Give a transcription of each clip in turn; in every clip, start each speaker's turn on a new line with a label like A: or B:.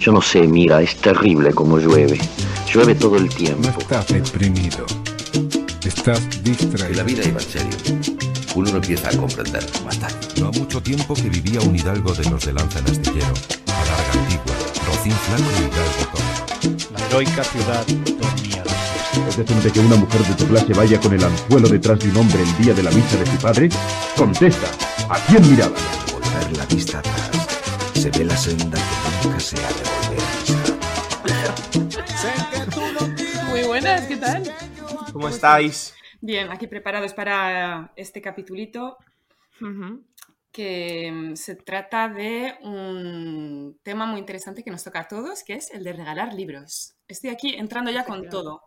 A: Yo no sé, mira, es terrible como llueve. Llueve todo el tiempo.
B: No estás deprimido. Estás
C: En la
B: distraído.
C: vida iba en serio. Uno no empieza a comprender.
B: No ha mucho tiempo que vivía un hidalgo de los de Lanza en Astillero. Alarga Antigua, Rocín Flaco y Hidalgo.
D: La heroica ciudad dormía.
E: ¿Es decente que una mujer de tu clase vaya con el anzuelo detrás de un hombre el día de la misa de su padre? Contesta, ¿a quién miraba?
C: Al volver la vista atrás, se ve la senda que nunca se ha de volver a pisar.
F: Muy buenas, ¿qué tal?
G: ¿Cómo estáis?
F: Bien, aquí preparados para este capitulito que mm, se trata de un tema muy interesante que nos toca a todos, que es el de regalar libros. Estoy aquí entrando ya con todo.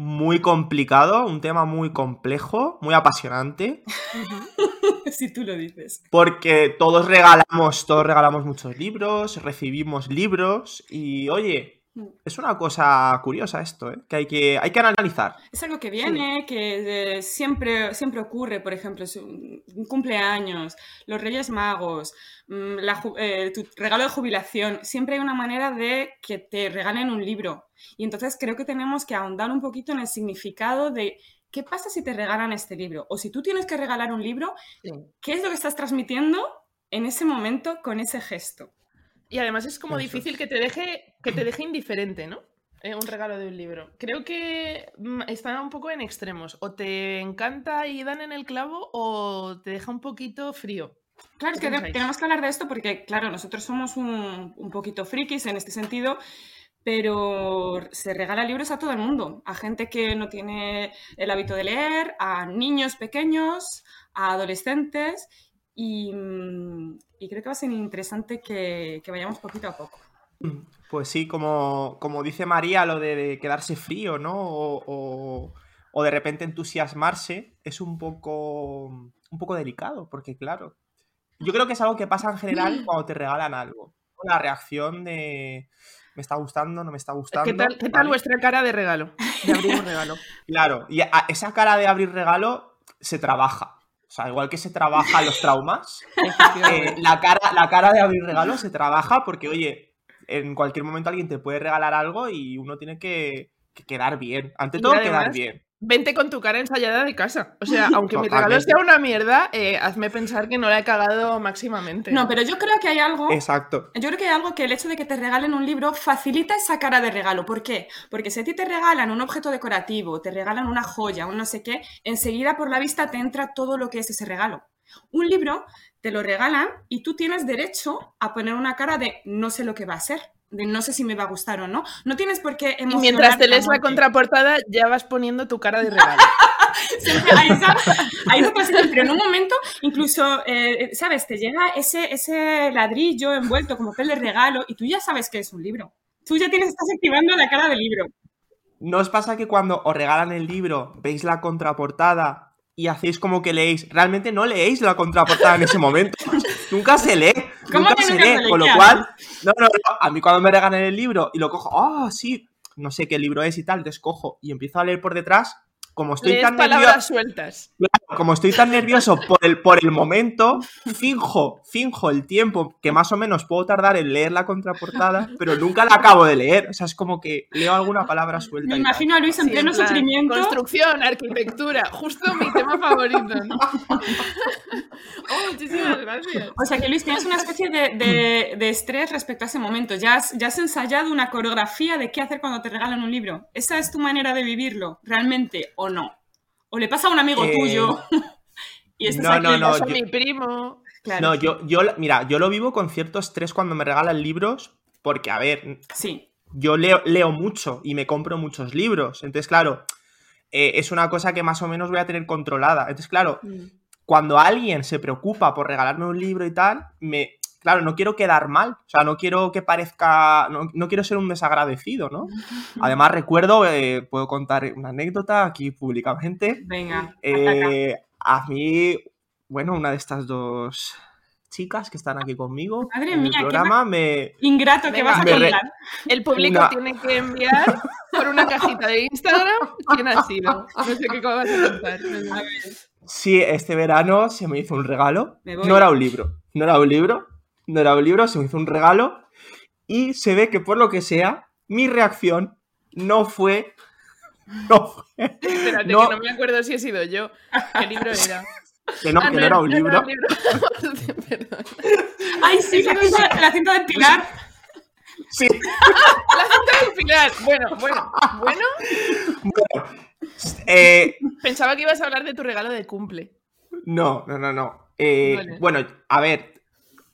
G: Muy complicado, un tema muy complejo, muy apasionante,
F: si tú lo dices.
G: porque todos regalamos, todos regalamos muchos libros, recibimos libros y oye,
F: Mm.
G: es una cosa curiosa esto, ¿eh? que hay que hay que analizar.
F: Es algo que viene, que eh, siempre, siempre ocurre, por ejemplo, un cumpleaños, los Reyes Magos, la ju- eh, tu regalo de jubilación, siempre hay una manera de que te regalen un libro. Y entonces creo que tenemos que ahondar un poquito en el significado de qué pasa si te regalan este libro. O si tú tienes que regalar un libro, ¿qué es lo que estás transmitiendo en ese momento con ese gesto?
H: Y además es como
G: Eso.
H: difícil que te deje, que te deje indiferente, ¿no? Eh, un regalo de un libro. Creo que mm, está un poco en extremos. O te encanta y dan en el clavo o te deja un poquito frío.
F: Claro, es
H: ¿Qué
F: que
H: pensáis?
F: tenemos que hablar de esto porque, claro, nosotros somos un, un poquito frikis en este sentido, pero se regala libros a todo el mundo, a gente que no tiene el hábito de leer, a niños pequeños, a adolescentes, y, mm, y creo que va a ser interesante que, que vayamos poquito a poco.
G: Pues sí, como, como dice María, lo de, de quedarse frío, ¿no? O, o- o de repente entusiasmarse es un poco, un poco delicado, porque claro, yo creo que es algo que pasa en general cuando te regalan algo. La reacción de me está gustando, no me está gustando.
H: ¿Qué tal, qué tal
G: ¿vale?
H: vuestra cara de regalo? De abrir un regalo.
G: Claro, y a- esa cara de abrir regalo se trabaja. O sea, igual que se trabaja los traumas, eh, la, cara, la cara de abrir regalo se trabaja porque, oye, en cualquier momento alguien te puede regalar algo y uno tiene que, que quedar bien. Ante todo,
H: además-
G: quedar bien.
H: Vente con tu cara ensayada de casa. O sea, aunque mi regalo sea una mierda, eh, hazme pensar que no la he cagado máximamente.
F: No, pero yo creo que hay algo...
G: Exacto.
F: Yo creo que hay algo que el hecho de que te regalen un libro facilita esa cara de regalo. ¿Por qué? Porque si a ti te regalan un objeto decorativo, te regalan una joya, un no sé qué, enseguida por la vista te entra todo lo que es ese regalo. Un libro te lo regalan y tú tienes derecho a poner una cara de no sé lo que va a ser, de no sé si me va a gustar o no. No tienes por qué
H: Y
F: emocionarte.
H: mientras te lees la contraportada, ya vas poniendo tu cara de regalo.
F: Siempre hay esa, hay esa pero en un momento, incluso, eh, ¿sabes? Te llega ese, ese ladrillo envuelto como pel de regalo y tú ya sabes que es un libro. Tú ya tienes, estás activando la cara del libro.
G: ¿No os pasa que cuando os regalan el libro, veis la contraportada y hacéis como que leéis? Realmente no leéis la contraportada en ese momento. nunca se lee.
F: ¿Cómo
G: Nunca
F: que
G: se
F: nunca
G: lee.
F: se?
G: Con lo
F: ¿Qué
G: cual, no, no, no. A mí cuando me regalan el libro y lo cojo, ah, sí, no sé qué libro es y tal, entonces cojo y empiezo a leer por detrás. Como estoy
H: Lees
G: tan nervioso,
H: sueltas.
G: como estoy tan nervioso por el, por el momento, finjo, finjo el tiempo que más o menos puedo tardar en leer la contraportada, pero nunca la acabo de leer. O sea, es como que leo alguna palabra suelta.
F: Me imagino a Luis en
H: Sí,
F: pleno
H: plan,
F: sufrimiento.
H: Construcción, arquitectura, justo mi tema favorito. ¿no? Oh, muchísimas gracias.
F: O sea que Luis, tienes una especie de, de- de estrés respecto a ese momento. Ya has, ya has ensayado una coreografía de qué hacer cuando te regalan un libro. ¿Esa es tu manera de vivirlo, realmente, o no? ¿O le pasa a un amigo
G: Eh,
F: tuyo? y estás
G: no,
F: aquí,
G: no, no,
H: Pasa a
G: yo-
H: mi primo.
F: claro.
G: No, yo, yo, mira, yo lo vivo con cierto estrés cuando me regalan libros, porque, a ver,
F: Sí.
G: yo leo, leo mucho y me compro muchos libros. Entonces, claro, eh, es una cosa que más o menos voy a tener controlada. Entonces, claro, cuando alguien se preocupa por regalarme un libro y tal, me. Claro, no quiero quedar mal, o sea, no quiero que parezca, no, no quiero ser un desagradecido, ¿no? Además, recuerdo, eh, puedo contar una anécdota aquí públicamente.
F: Venga.
G: Eh, a mí, bueno, una de estas dos chicas que están aquí conmigo
F: Madre
G: en
F: mía,
G: el
F: qué
G: me,
F: Ingrato que vas a
G: re-
F: contar.
H: El público
G: Una-
H: tiene que enviar por una cajita de Instagram quién ha sido. No sé qué vas a contar.
G: Sí, este verano se me hizo un regalo. No era un libro. No era un libro. No era un libro, se me hizo un regalo. Y se ve que por lo que sea, mi reacción no fue. No fue.
H: Espérate,
G: No.
H: que no me acuerdo si he sido yo. ¿Qué libro era?
G: Que no,
H: Ah,
G: que no era un libro.
H: Perdón.
F: Ay, sí, la cinta, la cinta del pilar.
G: Sí.
H: La cinta del pilar. Bueno, bueno, bueno.
G: Eh,
H: Pensaba que ibas a hablar de tu regalo de cumple.
G: no, no, no, no. Eh,
H: Vale.
G: Bueno, a ver.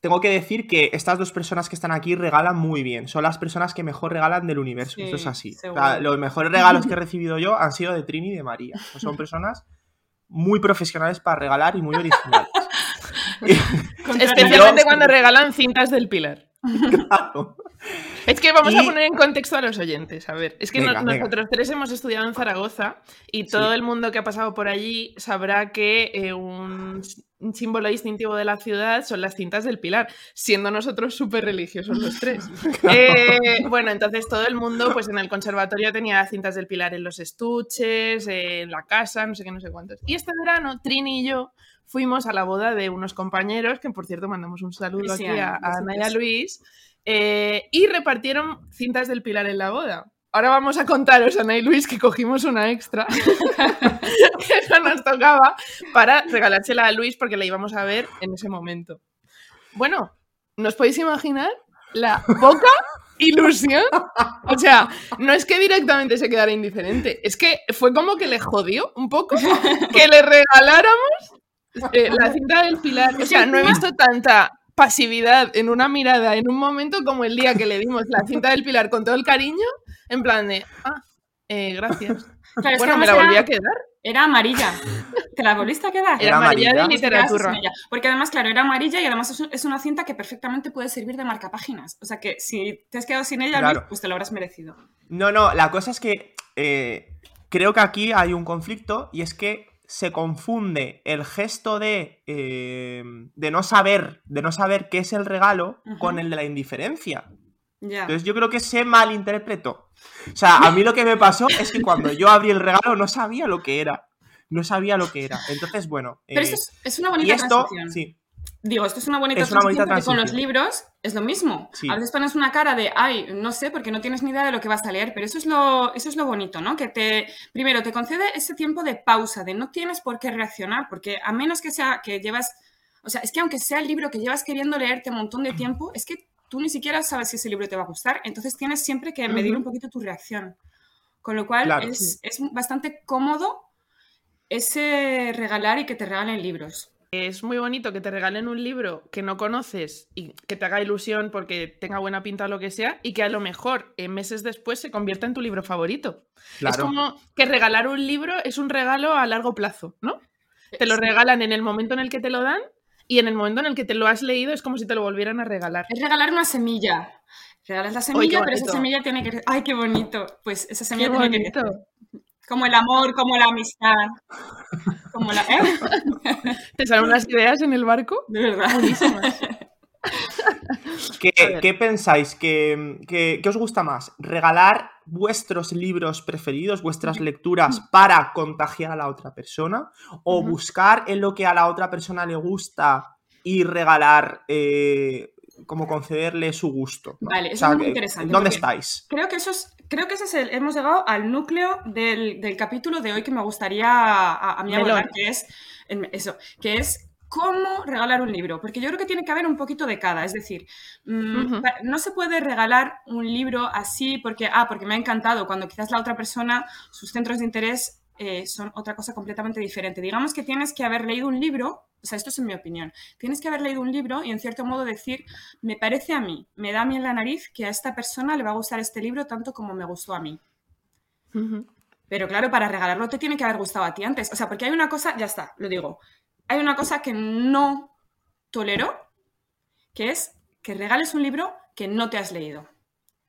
G: Tengo que decir que estas dos personas que están aquí regalan muy bien. Son las personas que mejor regalan del universo.
F: Sí,
G: Esto es así. O
F: seguro.
G: sea, los mejores regalos que he recibido yo han sido de Trini y de María. O sea, son personas muy profesionales para regalar y muy originales.
H: Especialmente cuando regalan cintas del pilar.
G: Claro.
H: Es que vamos a poner en contexto a los oyentes. A ver, es que no-
G: Venga, venga.
H: nosotros tres hemos estudiado en Zaragoza y todo el mundo que ha pasado por allí sabrá que eh, un símbolo distintivo de la ciudad son las cintas del pilar, siendo nosotros súper religiosos los tres. Eh, bueno, entonces todo el mundo, pues en el conservatorio tenía cintas del pilar en los estuches, en la casa, no sé qué, no sé cuántos. Y este verano, Trini y yo fuimos a la boda de unos compañeros, que por cierto mandamos un saludo
F: Sí,
H: aquí a,
F: a-
H: a Ana y a. Luis, eh, y repartieron cintas del pilar en la boda. Ahora vamos a contaros, Ana y Luis, que cogimos una extra que no nos tocaba para regalársela a Luis porque la íbamos a ver en ese momento. Bueno, ¿nos podéis imaginar la poca ilusión? O sea, no es que directamente se quedara indiferente, es que fue como que le jodió un poco que le regaláramos eh, la cinta del pilar. O sea, no he visto tanta pasividad en una mirada en un momento como el día que le dimos la cinta del pilar con todo el cariño, en plan de, ah, eh, gracias.
F: Claro, es que
H: Bueno, me la volví
F: era-
H: a quedar.
F: Era amarilla. ¿Te la volviste a quedar?
H: Era
G: Era
H: amarilla de literatura.
F: Porque además, claro, era amarilla y además es, un- es una cinta que perfectamente puede servir de marcapáginas. O sea que si te has quedado sin ella,
G: Claro.
F: Luis, pues te lo habrás merecido.
G: No, no, la cosa es que eh, creo que aquí hay un conflicto y es que se confunde el gesto de, eh, de no saber, de no saber qué es el regalo con el de la indiferencia.
F: Ya.
G: Entonces yo creo que se malinterpretó. O sea, a mí lo que me pasó es que cuando yo abrí el regalo no sabía lo que era. No sabía lo que era. Entonces, bueno.
F: Pero
G: eh,
F: esto es, es una
G: y
F: bonita
G: esto,
F: transición.
G: sí.
F: Digo, esto es una bonita
G: Es una bonita
F: transición porque con los libros es lo mismo.
G: Sí.
F: A veces pones una cara de, ay, no sé, porque no tienes ni idea de lo que vas a leer, pero eso es lo, eso es lo bonito, ¿no? Que te, primero, te concede ese tiempo de pausa, de no tienes por qué reaccionar, porque a menos que sea que llevas, o sea, es que aunque sea el libro que llevas queriendo leerte un montón de tiempo, es que tú ni siquiera sabes si ese libro te va a gustar, entonces tienes siempre que medir un poquito tu reacción. Con lo cual
G: Claro.
F: es, es bastante cómodo ese regalar y que te regalen libros.
H: Es muy bonito que te regalen un libro que no conoces y que te haga ilusión porque tenga buena pinta o lo que sea y que a lo mejor eh, meses después se convierta en tu libro favorito. Es como que regalar un libro es un regalo a largo plazo, ¿no? Te lo regalan en el momento en el que te lo dan y en el momento en el que te lo has leído es como si te lo volvieran a regalar.
F: Es regalar una semilla. Regalas la semilla, pero esa semilla tiene que... ¡Ay, qué bonito! Pues esa
H: Qué
F: semilla tiene que
H: bonito.
F: Como el amor, como la amistad. Como la... ¿eh?
H: ¿Te salen unas ideas en el barco?
F: De verdad.
H: Buenísimas.
G: ¿Qué, pensáis? ¿Qué, qué- qué os gusta más? ¿Regalar vuestros libros preferidos, vuestras lecturas para contagiar a la otra persona? ¿O buscar en lo que a la otra persona le gusta y regalar, eh, como concederle su gusto? ¿no?
F: Vale,
G: O
F: eso
G: sea,
F: es muy interesante,
G: ¿Dónde estáis?
F: Creo que eso es, creo que ese es el, hemos llegado al núcleo del, del capítulo de hoy que me gustaría a, a mí abordar, que es eso, que es cómo regalar un libro, porque yo creo que tiene que haber un poquito de cada, es decir, mm, no se puede regalar un libro así porque, ah, porque me ha encantado, cuando quizás la otra persona, sus centros de interés eh, son otra cosa completamente diferente. Digamos que tienes que haber leído un libro, o sea, esto es en mi opinión, tienes que haber leído un libro y en cierto modo decir, me parece a mí, me da a mí en la nariz que a esta persona le va a gustar este libro tanto como me gustó a mí. Pero claro, para regalarlo te tiene que haber gustado a ti antes. O sea, porque hay una cosa, ya está, lo digo, hay una cosa que no tolero, que es que regales un libro que no te has leído.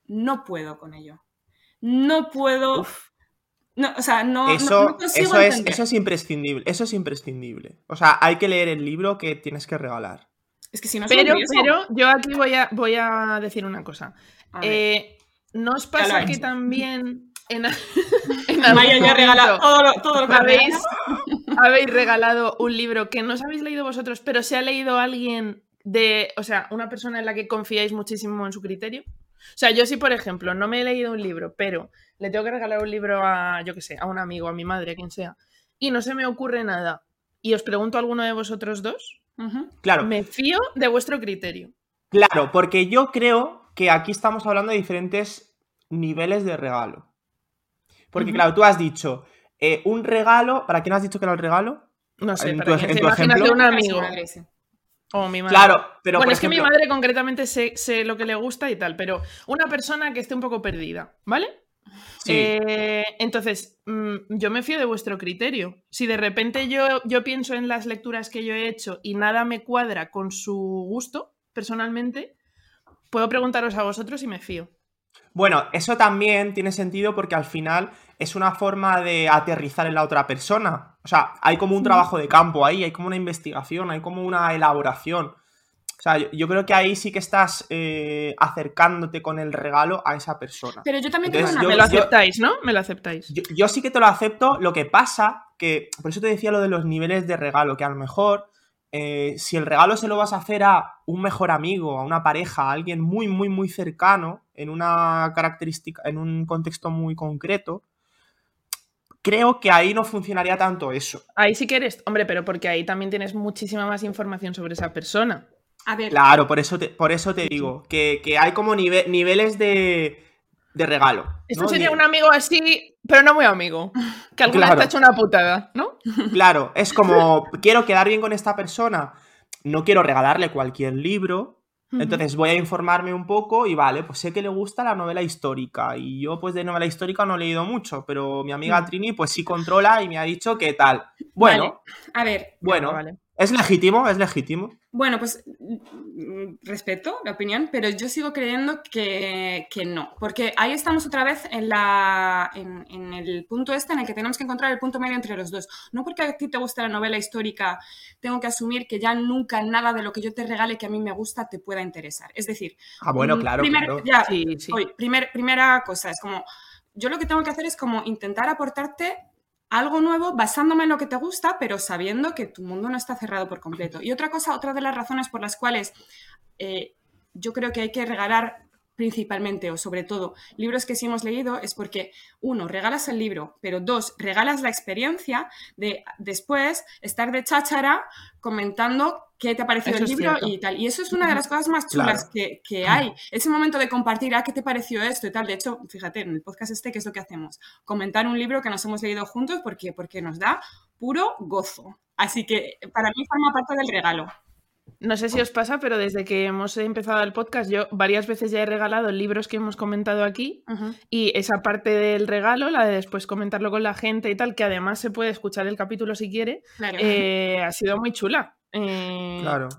F: No puedo con ello. No puedo... No, o sea, no,
G: Eso,
F: no consigo
G: eso, es, eso es imprescindible. Eso es imprescindible. O sea, hay que leer el libro que tienes que regalar.
F: Es que si no
H: Pero, pero yo aquí voy a, voy a decir una cosa. Eh, ¿No os pasa que
F: hecho.
H: también en, en algún
F: Maya ya regala todo lo, todo lo que
H: habéis, habéis regalado un libro que no os habéis leído vosotros, pero se ha leído alguien de, o sea, una persona en la que confiáis muchísimo en su criterio? O sea, yo sí, por ejemplo, no me he leído un libro, pero le tengo que regalar un libro a, yo qué sé, a un amigo, a mi madre, a quien sea, y no se me ocurre nada, y os pregunto a alguno de vosotros dos.
G: Claro,
H: me fío de vuestro criterio.
G: claro, porque yo creo que aquí estamos hablando de diferentes niveles de regalo. Porque, claro, tú has dicho, eh, un regalo, ¿para quién has dicho que era el regalo?
H: No sé,
G: En
H: para
G: tu-
H: quien
G: en
H: se
G: tu
H: imagina
G: ejemplo-
H: un amigo
F: madre, sí.
H: O mi madre.
G: Claro, pero
H: bueno,
G: por
H: es que mi madre concretamente sé, sé lo que le gusta y tal, pero una persona que esté un poco perdida, ¿vale?
G: Sí.
H: Eh, entonces, mm, yo me fío de vuestro criterio. Si de repente yo, yo pienso en las lecturas que yo he hecho y nada me cuadra con su gusto, personalmente, puedo preguntaros a vosotros y me fío.
G: Bueno, eso también tiene sentido porque al final es una forma de aterrizar en la otra persona. O sea, hay como un trabajo de campo ahí, hay como una investigación, hay como una elaboración. O sea, yo, yo creo que ahí sí que estás eh, acercándote con el regalo a esa persona.
F: Pero yo también
G: Entonces,
F: tengo
G: yo-
H: Me
F: una
H: lo
G: yo-
H: aceptáis, ¿no? Me lo aceptáis.
G: Yo, yo sí que te lo acepto, lo que pasa, que por eso te decía lo de los niveles de regalo, que a lo mejor eh, si el regalo se lo vas a hacer a un mejor amigo, a una pareja, a alguien muy, muy, muy cercano, en una característica, en un contexto muy concreto, creo que ahí no funcionaría tanto eso.
H: Ahí sí que eres, hombre, pero porque ahí también tienes muchísima más información sobre esa persona.
F: A ver,
G: Claro, por eso te, por eso te digo, que, que hay como nive- niveles de, de regalo.
H: Esto
G: ¿no?
H: sería un amigo así, pero no muy amigo. Que alguna
G: Claro.
H: vez te ha hecho una putada, ¿no?
G: Claro, es como, quiero quedar bien con esta persona, no quiero regalarle cualquier libro, entonces voy a informarme un poco y vale, pues sé que le gusta la novela histórica y yo pues de novela histórica no he leído mucho, pero mi amiga
H: Mm.
G: Trini pues sí controla y me ha dicho que tal. Bueno,
F: a ver,
G: bueno,
H: Vale.
G: Es legítimo, es legítimo.
F: Bueno, pues respeto la opinión, pero yo sigo creyendo que, que no, porque ahí estamos otra vez en, la, en, en el punto este en el que tenemos que encontrar el punto medio entre los dos. No porque a ti te gusta la novela histórica, tengo que asumir que ya nunca nada de lo que yo te regale que a mí me gusta te pueda interesar. Es decir,
G: Ah, bueno,
F: mm,
G: claro,
F: primer-
G: claro.
F: ya,
H: Sí, sí.
F: Oye, primer- primera cosa, es como, yo lo que tengo que hacer es como intentar aportarte algo nuevo basándome en lo que te gusta, pero sabiendo que tu mundo no está cerrado por completo. Y otra cosa, otra de las razones por las cuales eh, yo creo que hay que regalar principalmente o sobre todo libros que sí hemos leído es porque uno, regalas el libro, pero dos, regalas la experiencia de después estar de cháchara comentando qué te ha parecido
H: Eso
F: el libro y tal. Y eso es una de las cosas más chulas
G: Claro.
F: que, que hay. Ese momento de compartir, ah, ¿qué te pareció esto y tal? De hecho, fíjate, en el podcast este, ¿qué es lo que hacemos? Comentar un libro que nos hemos leído juntos porque, porque nos da puro gozo. Así que para mí forma parte del regalo.
H: No sé si os pasa, pero desde que hemos empezado el podcast, yo varias veces ya he regalado libros que hemos comentado aquí y esa parte del regalo, la de después comentarlo con la gente y tal, que además se puede escuchar el capítulo si quiere,
F: Claro.
H: eh, ha sido muy chula. Eh,
G: Claro.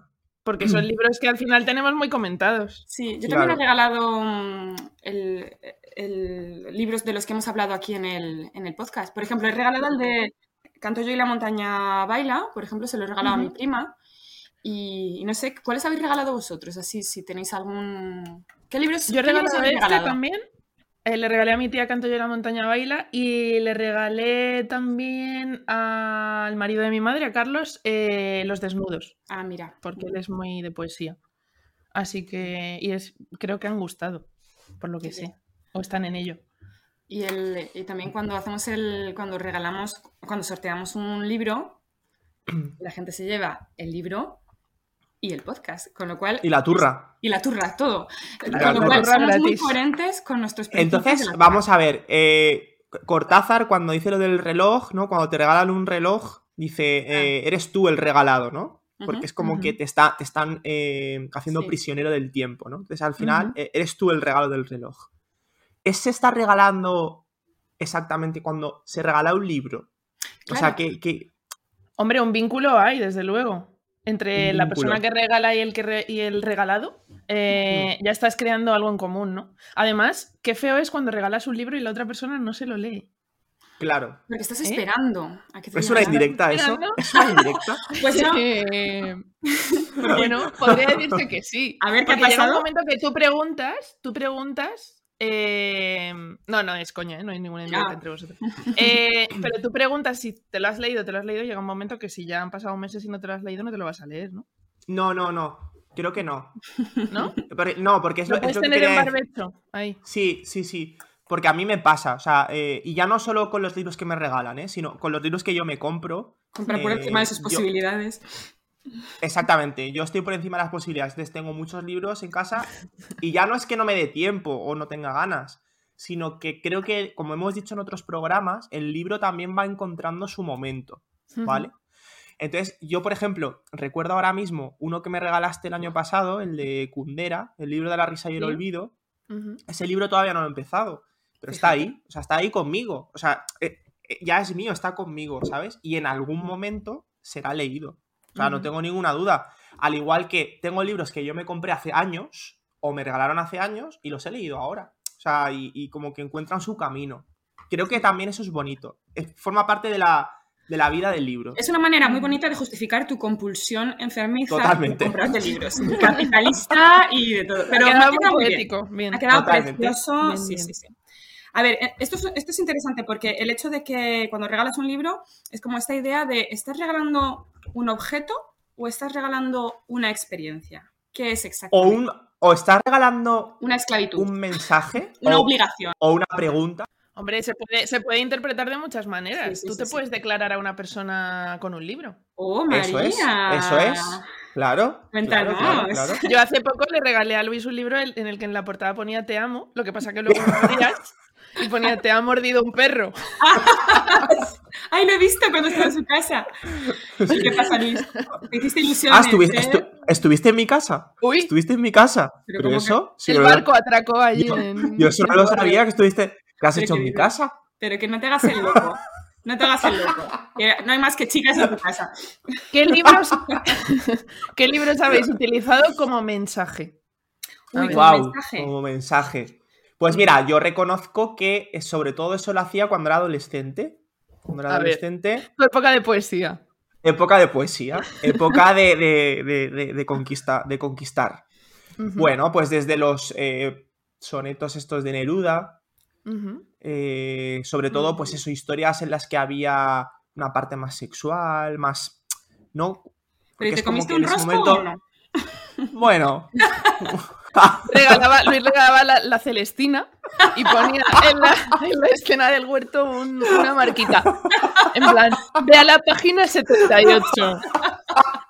H: Porque son libros que al final tenemos muy comentados.
F: Sí, yo
G: Claro.
F: también he regalado mm, el, el- libros de los que hemos hablado aquí en el, en el podcast. Por ejemplo, he regalado el de Canto yo y la montaña baila, por ejemplo, se lo he regalado a mi prima. Y, y no sé, ¿cuáles habéis regalado vosotros? Así, si tenéis algún... ¿Qué libros,
H: Yo he regalado este
F: regalado?
H: también. Eh, le regalé a mi tía Canto yo la montaña baila y le regalé también al marido de mi madre, a Carlos, eh, Los desnudos,
F: Ah, mira.
H: porque él es muy de poesía. Así que, y es, creo que han gustado, por lo que sé, o están en ello.
F: Y, el, y también cuando hacemos el, cuando regalamos, cuando sorteamos un libro, la gente se lleva el libro y el podcast, con lo cual...
G: Y la turra.
F: Y la turra, todo. Con lo cual somos muy coherentes con nuestros
G: Entonces, vamos a ver. eh, Cortázar, cuando dice lo del reloj, ¿no? Cuando te regalan un reloj, dice, eh, eres tú el regalado, ¿no? Porque
F: Ah.
G: Es como que te, está, te están eh, haciendo
F: Sí.
G: prisionero del tiempo, ¿no? Entonces, al final, eres tú el regalo del reloj. ¿Es se está regalando exactamente cuando se regala un libro? O sea, que-
H: Hombre, un vínculo hay, desde luego. Entre la persona que regala y el, que re- y el regalado, eh, ya estás creando algo en común, ¿no? Además, qué feo es cuando regalas un libro y la otra persona no se lo lee.
G: claro.
F: Porque estás
H: ¿Eh?
F: esperando a que te
G: ¿Es una indirecta eso?
H: esperando.
G: ¿Es una indirecta?
F: Pues
H: Eh, bueno, podría decirse que sí.
F: A ver, ¿qué ha
H: Porque llega un
F: pasado?
H: momento que tú preguntas, tú preguntas. Eh, no, no, es coña, ¿eh? no hay ninguna indirecta
F: Ah.
H: entre vosotros. Eh, pero tú preguntas si te lo has leído, te lo has leído, llega un momento que si ya han pasado meses y no te lo has leído, no te lo vas a leer, ¿no?
G: No, no, no. Creo que no.
H: ¿No?
G: Porque- no, porque es lo,
H: Lo
G: es
H: puedes
G: lo que
H: tener en barbecho. Ahí.
G: Sí, sí, sí. Porque a mí me pasa, o sea, eh, y ya no solo con los libros que me regalan, ¿eh? sino con los libros que yo me compro.
F: Comprar por
G: eh,
F: encima de sus
G: yo-
F: posibilidades.
G: Exactamente, yo estoy por encima de las posibilidades. Tengo muchos libros en casa y ya no es que no me dé tiempo o no tenga ganas, sino que creo que, como hemos dicho en otros programas, el libro también va encontrando su momento, ¿vale? Entonces, yo, por ejemplo, recuerdo ahora mismo uno que me regalaste el año pasado, el de Kundera, el libro de la risa y el
H: Sí.
G: olvido. Ese libro todavía no lo he empezado, pero está ahí, o sea, está ahí conmigo. O sea, eh, eh, ya es mío, está conmigo, ¿sabes? Y en algún momento será leído. O sea, no tengo ninguna duda. Al igual que tengo libros que yo me compré hace años o me regalaron hace años y los he leído ahora. O sea, y, y como que encuentran su camino. Creo que también eso es bonito. Es- forma parte de la, de la vida del libro.
F: Es una manera muy bonita de justificar tu compulsión enfermiza
G: Totalmente.
F: por comprarte libros. Capitalista y de todo. Pero
H: ha quedado
F: ha
H: muy poético. Bien.
F: Ha quedado
G: Totalmente.
F: precioso.
H: Bien,
F: sí, sí, sí. A ver, eh, esto es, esto es interesante porque el hecho de que cuando regalas un libro es como esta idea de ¿estás regalando un objeto o estás regalando una experiencia? ¿Qué es
G: O,
F: exactamente?
G: un, o estás regalando
F: Una esclavitud.
G: un mensaje
F: una
G: o,
F: obligación.
G: o una pregunta.
H: Hombre, se puede, se puede interpretar de muchas maneras.
F: Sí, sí,
H: Tú
F: sí,
H: te
F: sí.
H: puedes declarar a una persona con un libro.
F: Oh, María.
G: Eso es, eso es. Claro. Claro, claro, claro.
H: Yo hace poco le regalé a Luis un libro en el que en la portada ponía te amo, lo que pasa que luego y ponía te ha mordido un perro.
F: Ay, lo he visto cuando estaba en su casa. ¿Y qué pasa, Luis? ¿Te hiciste ilusiones?
G: Ah, ¿estuviste,
F: eh?
G: estu- ¿estuviste en mi casa?
H: Uy,
G: ¿Estuviste en mi casa?
F: Pero
G: ¿Pero,
F: ¿cómo que-
G: eso? Sí,
H: el barco atracó allí
G: Yo,
H: en...
G: yo solo lo sabía que estuviste. ¿Qué has
F: Pero
G: hecho
F: que
G: en mi casa?
F: Pero que no te hagas el loco. No te hagas el loco. Que No hay más que chicas en tu casa.
H: ¿Qué libros, ¿Qué libros habéis utilizado como mensaje? A
F: Uy,
H: ver.
F: como
G: Wow,
F: mensaje.
G: como mensaje. Pues mira, yo reconozco que eh, sobre todo eso lo hacía cuando era adolescente. Cuando era
H: A
G: adolescente,
H: época de poesía.
G: época de poesía, época de, de- de- de- de conquista, de conquistar. Bueno, pues desde los eh, sonetos estos de Neruda, eh, sobre todo, pues eso, historias en las que había una parte más sexual, más. ¿No? Porque
F: ¿Pero te
G: es como
F: comiste
G: que
F: un
G: en ese momento.
F: o no?
G: Bueno.
H: Regalaba, Luis regalaba la, Celestina y ponía en la, en la escena del huerto un- una marquita. En plan, ve a la página 78.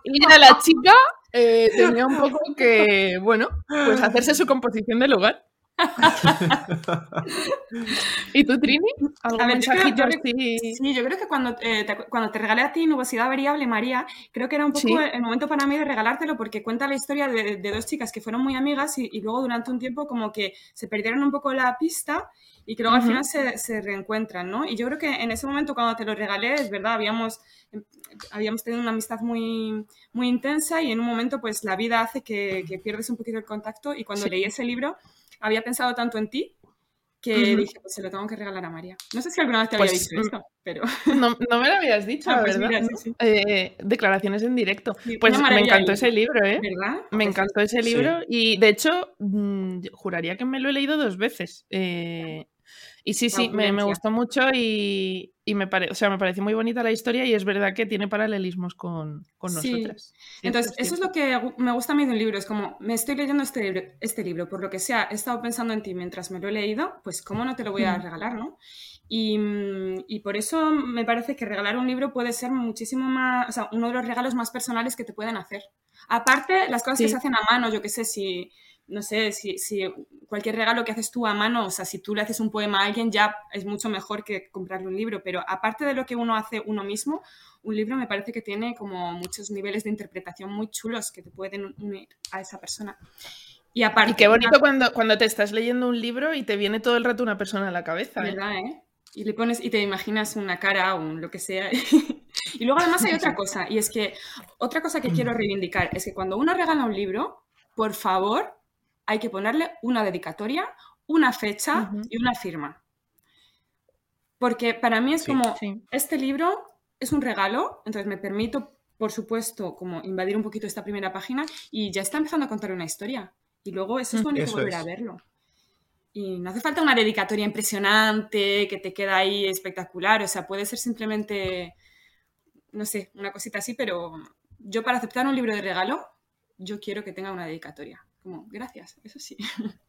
H: Y ya la chica eh, tenía un poco que, bueno, pues hacerse su composición del hogar. ¿Y tú, Trini? ¿Algún
F: A ver, yo creo-
H: mensajito
F: yo creo-
H: así?
F: Sí, yo creo que cuando, eh, te, cuando te regalé a ti Nubosidad Variable, María, creo que era un poco
H: Sí.
F: el, momento para mí de regalártelo porque cuenta la historia de, de dos chicas que fueron muy amigas y, y luego durante un tiempo como que se perdieron un poco la pista y que luego
H: Ujú.
F: al final se, se reencuentran, ¿no? Y yo creo que en ese momento cuando te lo regalé, es verdad, habíamos, em, habíamos tenido una amistad muy, muy intensa y en un momento pues la vida hace que, que pierdes un poquito el contacto y cuando
H: Sí.
F: leí ese libro había pensado tanto en ti que dije, pues se lo tengo que regalar a María. No sé si alguna vez te había
H: Pues,
F: dicho esto, pero...
H: No, no me lo habías dicho,
F: Ah, pues
H: verdad.
F: mira, sí,
H: ¿no?
F: sí.
H: Eh, declaraciones en directo.
F: Sí,
H: Pues me encantó
F: ahí.
H: ese libro, ¿eh?
F: ¿Verdad?
H: Me
F: Pues
H: encantó ese libro y de hecho mm, juraría que me lo he leído dos veces. eh, y sí, sí, me, me gustó mucho y, y me, pare- o sea, me pareció muy bonita la historia y es verdad que tiene paralelismos con, con
F: Sí.
H: nosotras.
F: Entonces, eso es lo que me gusta a mí de un libro, es como, me estoy leyendo este libro, este libro, por lo que sea, he estado pensando en ti mientras me lo he leído, pues cómo no te lo voy a
H: Mm.
F: regalar, ¿no? Y, mm, y por eso me parece que regalar un libro puede ser muchísimo más, o sea, uno de los regalos más personales que te pueden hacer. Aparte, las cosas que se hacen a mano, yo qué sé, si, no sé, si, si cualquier regalo que haces tú a mano, o sea, si tú le haces un poema a alguien, ya es mucho mejor que comprarle un libro, pero aparte de lo que uno hace uno mismo, un libro me parece que tiene como muchos niveles de interpretación muy chulos que te pueden unir a esa persona. Y aparte,
H: Y qué bonito
F: una-
H: cuando, cuando te estás leyendo un libro y te viene todo el rato una persona a la cabeza. ¿eh?
F: ¿verdad, eh? Y le pones y te imaginas una cara o un lo que sea. y luego además hay otra cosa, y es que otra cosa que quiero reivindicar es que cuando uno regala un libro, por favor, hay que ponerle una dedicatoria, una fecha y una firma. Porque para mí es
G: Sí.
F: como,
H: Sí.
F: este libro es un regalo, entonces me permito, por supuesto, como invadir un poquito esta primera página y ya está empezando a contar una historia. Y luego eso es bonito
G: eso
F: volver
G: es.
F: a verlo. Y no hace falta una dedicatoria impresionante que te queda ahí espectacular, o sea, puede ser simplemente, no sé, una cosita así, pero yo para aceptar un libro de regalo yo quiero que tenga una dedicatoria. Como, gracias, eso sí.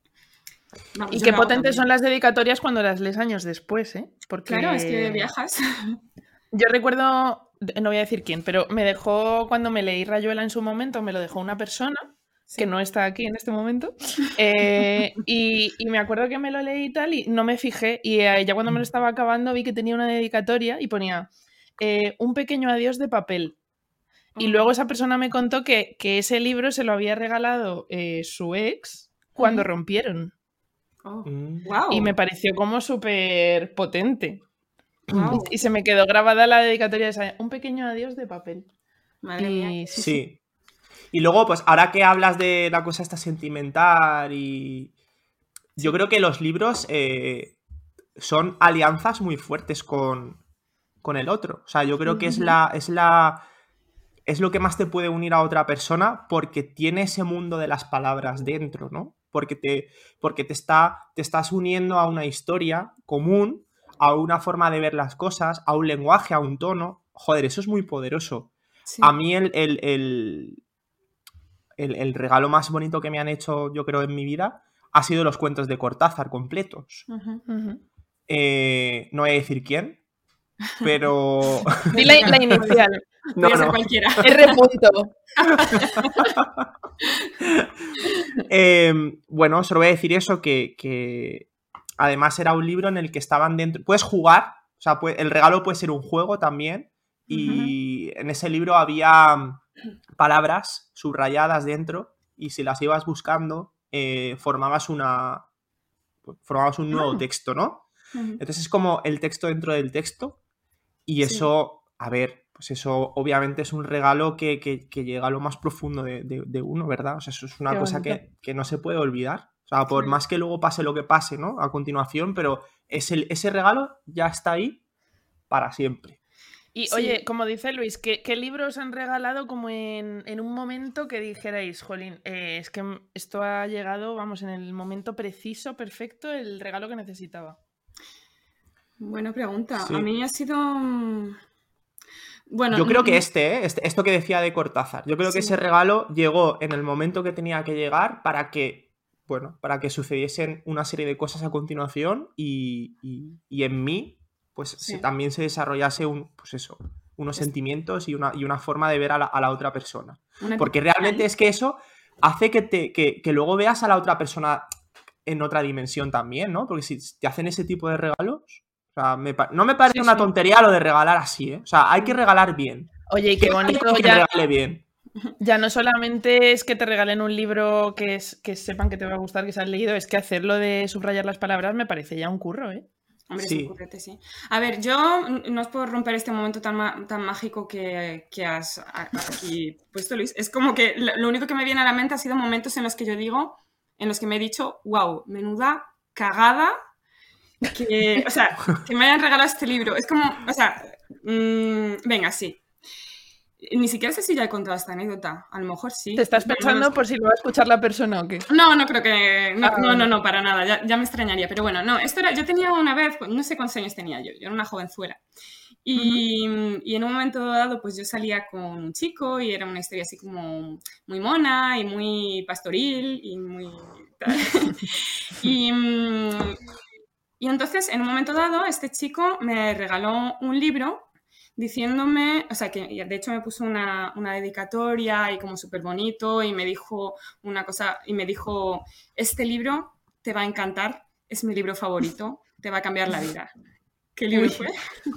H: Y qué potentes son las dedicatorias cuando las lees años después, ¿eh? Porque
F: Claro, es que viajas.
H: Yo recuerdo, no voy a decir quién, pero me dejó cuando me leí Rayuela en su momento, me lo dejó una persona que no está aquí en este momento. eh, y, y me acuerdo que me lo leí y tal, y no me fijé. Y eh, ya cuando me lo estaba acabando vi que tenía una dedicatoria y ponía eh, un pequeño adiós de papel. Y luego esa persona me contó que, que ese libro se lo había regalado eh, su ex cuando rompieron.
F: Oh,
G: Mm.
F: wow.
H: Y me pareció como súper potente. Y se me quedó grabada la dedicatoria esa. Un pequeño adiós de papel.
F: Madre
H: Y
F: mía.
H: sí, sí.
G: Sí. Y luego, pues ahora que hablas de la cosa esta sentimental y... Yo creo que los libros eh, son alianzas muy fuertes con, con el otro. O sea, yo creo que es la, es la... Es lo que más te puede unir a otra persona porque tiene ese mundo de las palabras dentro, ¿no? Porque te, porque te, está, te estás uniendo a una historia común, a una forma de ver las cosas, a un lenguaje, a un tono. Joder, eso es muy poderoso.
F: Sí.
G: A mí el, el- el- el- el regalo más bonito que me han hecho, yo creo, en mi vida ha sido los cuentos de Cortázar completos. Eh, no voy a decir quién, pero...
H: Di la, la inicial.
G: no, no.
F: cualquiera.
H: R. punto.
G: Eh, bueno, solo voy a decir eso, que, que además era un libro en el que estaban dentro... Puedes jugar, o sea, puede- el regalo puede ser un juego también, y en ese libro había mm, palabras subrayadas dentro, y si las ibas buscando, eh, formabas una... formabas un nuevo texto, ¿no? Entonces es como el texto dentro del texto. Y
F: Sí.
G: eso, a ver, pues eso obviamente es un regalo que, que- que llega a lo más profundo de, de- de uno, ¿verdad? O sea, eso es una
H: Qué
G: cosa que, que no se puede olvidar. O sea, por
F: Sí.
G: más que luego pase lo que pase, ¿no? A continuación, pero es el- ese regalo ya está ahí para siempre.
H: Y
F: Sí.
H: oye, como dice Luis, ¿qué, qué libros han regalado como en, en un momento que dijerais, jolín, eh, es que esto ha llegado, vamos, en el momento preciso, perfecto, el regalo que necesitaba?
F: Buena pregunta.
G: Sí.
F: A mí ha sido. mm, Bueno,
G: Yo creo
F: mm,
G: que este, ¿eh? Este- esto que decía de Cortázar, yo creo que ese regalo llegó en el momento que tenía que llegar para que, bueno, para que sucediesen una serie de cosas a continuación y, y- y en mí, pues
F: Sí.
G: se- también se desarrollase un, pues eso, unos sentimientos y una, y una forma de ver a la, a la otra persona.
F: una
G: Porque realmente es que eso hace que, te, que, que luego veas a la otra persona en otra dimensión también, ¿no? Porque si te hacen ese tipo de regalos, o sea, me no me parece
F: Sí,
G: una
F: sí.
G: tontería lo de regalar así, ¿eh? O sea, hay que regalar bien.
H: Oye, y qué
G: Que
H: bonito
G: alguien
H: ya,
G: regale bien.
H: ya no solamente es que te regalen un libro que, es, que sepan que te va a gustar, que se has leído, es que hacerlo de subrayar las palabras me parece ya un curro, ¿eh?
F: Hombre,
G: Sí.
F: es un currete, sí. A ver, yo no es por romper este momento tan, ma- tan mágico que, que has aquí puesto, Luis. Es como que lo, lo único que me viene a la mente ha sido momentos en los que yo digo, en los que me he dicho, wow, menuda cagada que, o sea, que me hayan regalado este libro. Es como, o sea, mm, venga, sí. Ni siquiera sé si ya he contado esta anécdota. A lo mejor sí.
H: ¿Te estás
F: No, no lo
H: pensando por si lo va a escuchar la persona o qué?
F: No, no creo que. No,
H: Ah,
F: no, no, no, para nada. Ya, ya me extrañaría. Pero bueno, no. Esto era. Yo tenía una vez. No sé cuántos años tenía yo. Yo era una jovenzuela. Y, y en un momento dado, pues yo salía con un chico y era una historia así como muy mona y muy pastoril y muy. y, mm, y entonces, en un momento dado, este chico me regaló un libro diciéndome, o sea, que de hecho me puso una, una dedicatoria y como súper bonito y me dijo una cosa, y me dijo, este libro te va a encantar, es mi libro favorito, te va a cambiar la vida. ¿Qué libro
H: Uy.
F: fue?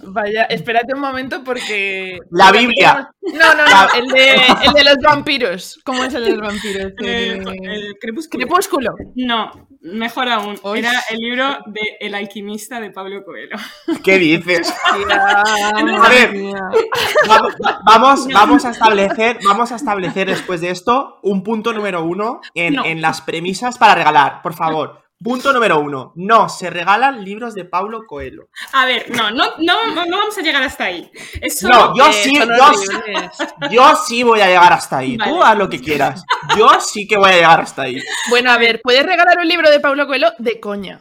H: Vaya, espérate un momento porque...
G: La Biblia.
H: No, no, no, el de, el de los vampiros. ¿Cómo es el de los vampiros?
F: El,
H: El-
F: el Crepúsculo.
H: Crepúsculo.
F: No, mejor aún.
H: Uy.
F: Era el libro de El alquimista de Pablo Coelho.
G: ¿Qué dices?
H: A
G: ver. Vamos, vamos, vamos a establecer, vamos a establecer después de esto un punto número uno en,
F: No.
G: en las premisas para regalar. Por favor. Punto número uno. No se regalan libros de Paulo Coelho.
F: A ver, no, no, no, no vamos a llegar hasta ahí. Eso,
G: No, yo sí, yo sí, yo sí voy a llegar hasta ahí. Tú haz lo que quieras. Yo sí que voy a llegar hasta ahí.
H: Bueno, a ver, puedes regalar un libro de Paulo Coelho de coña.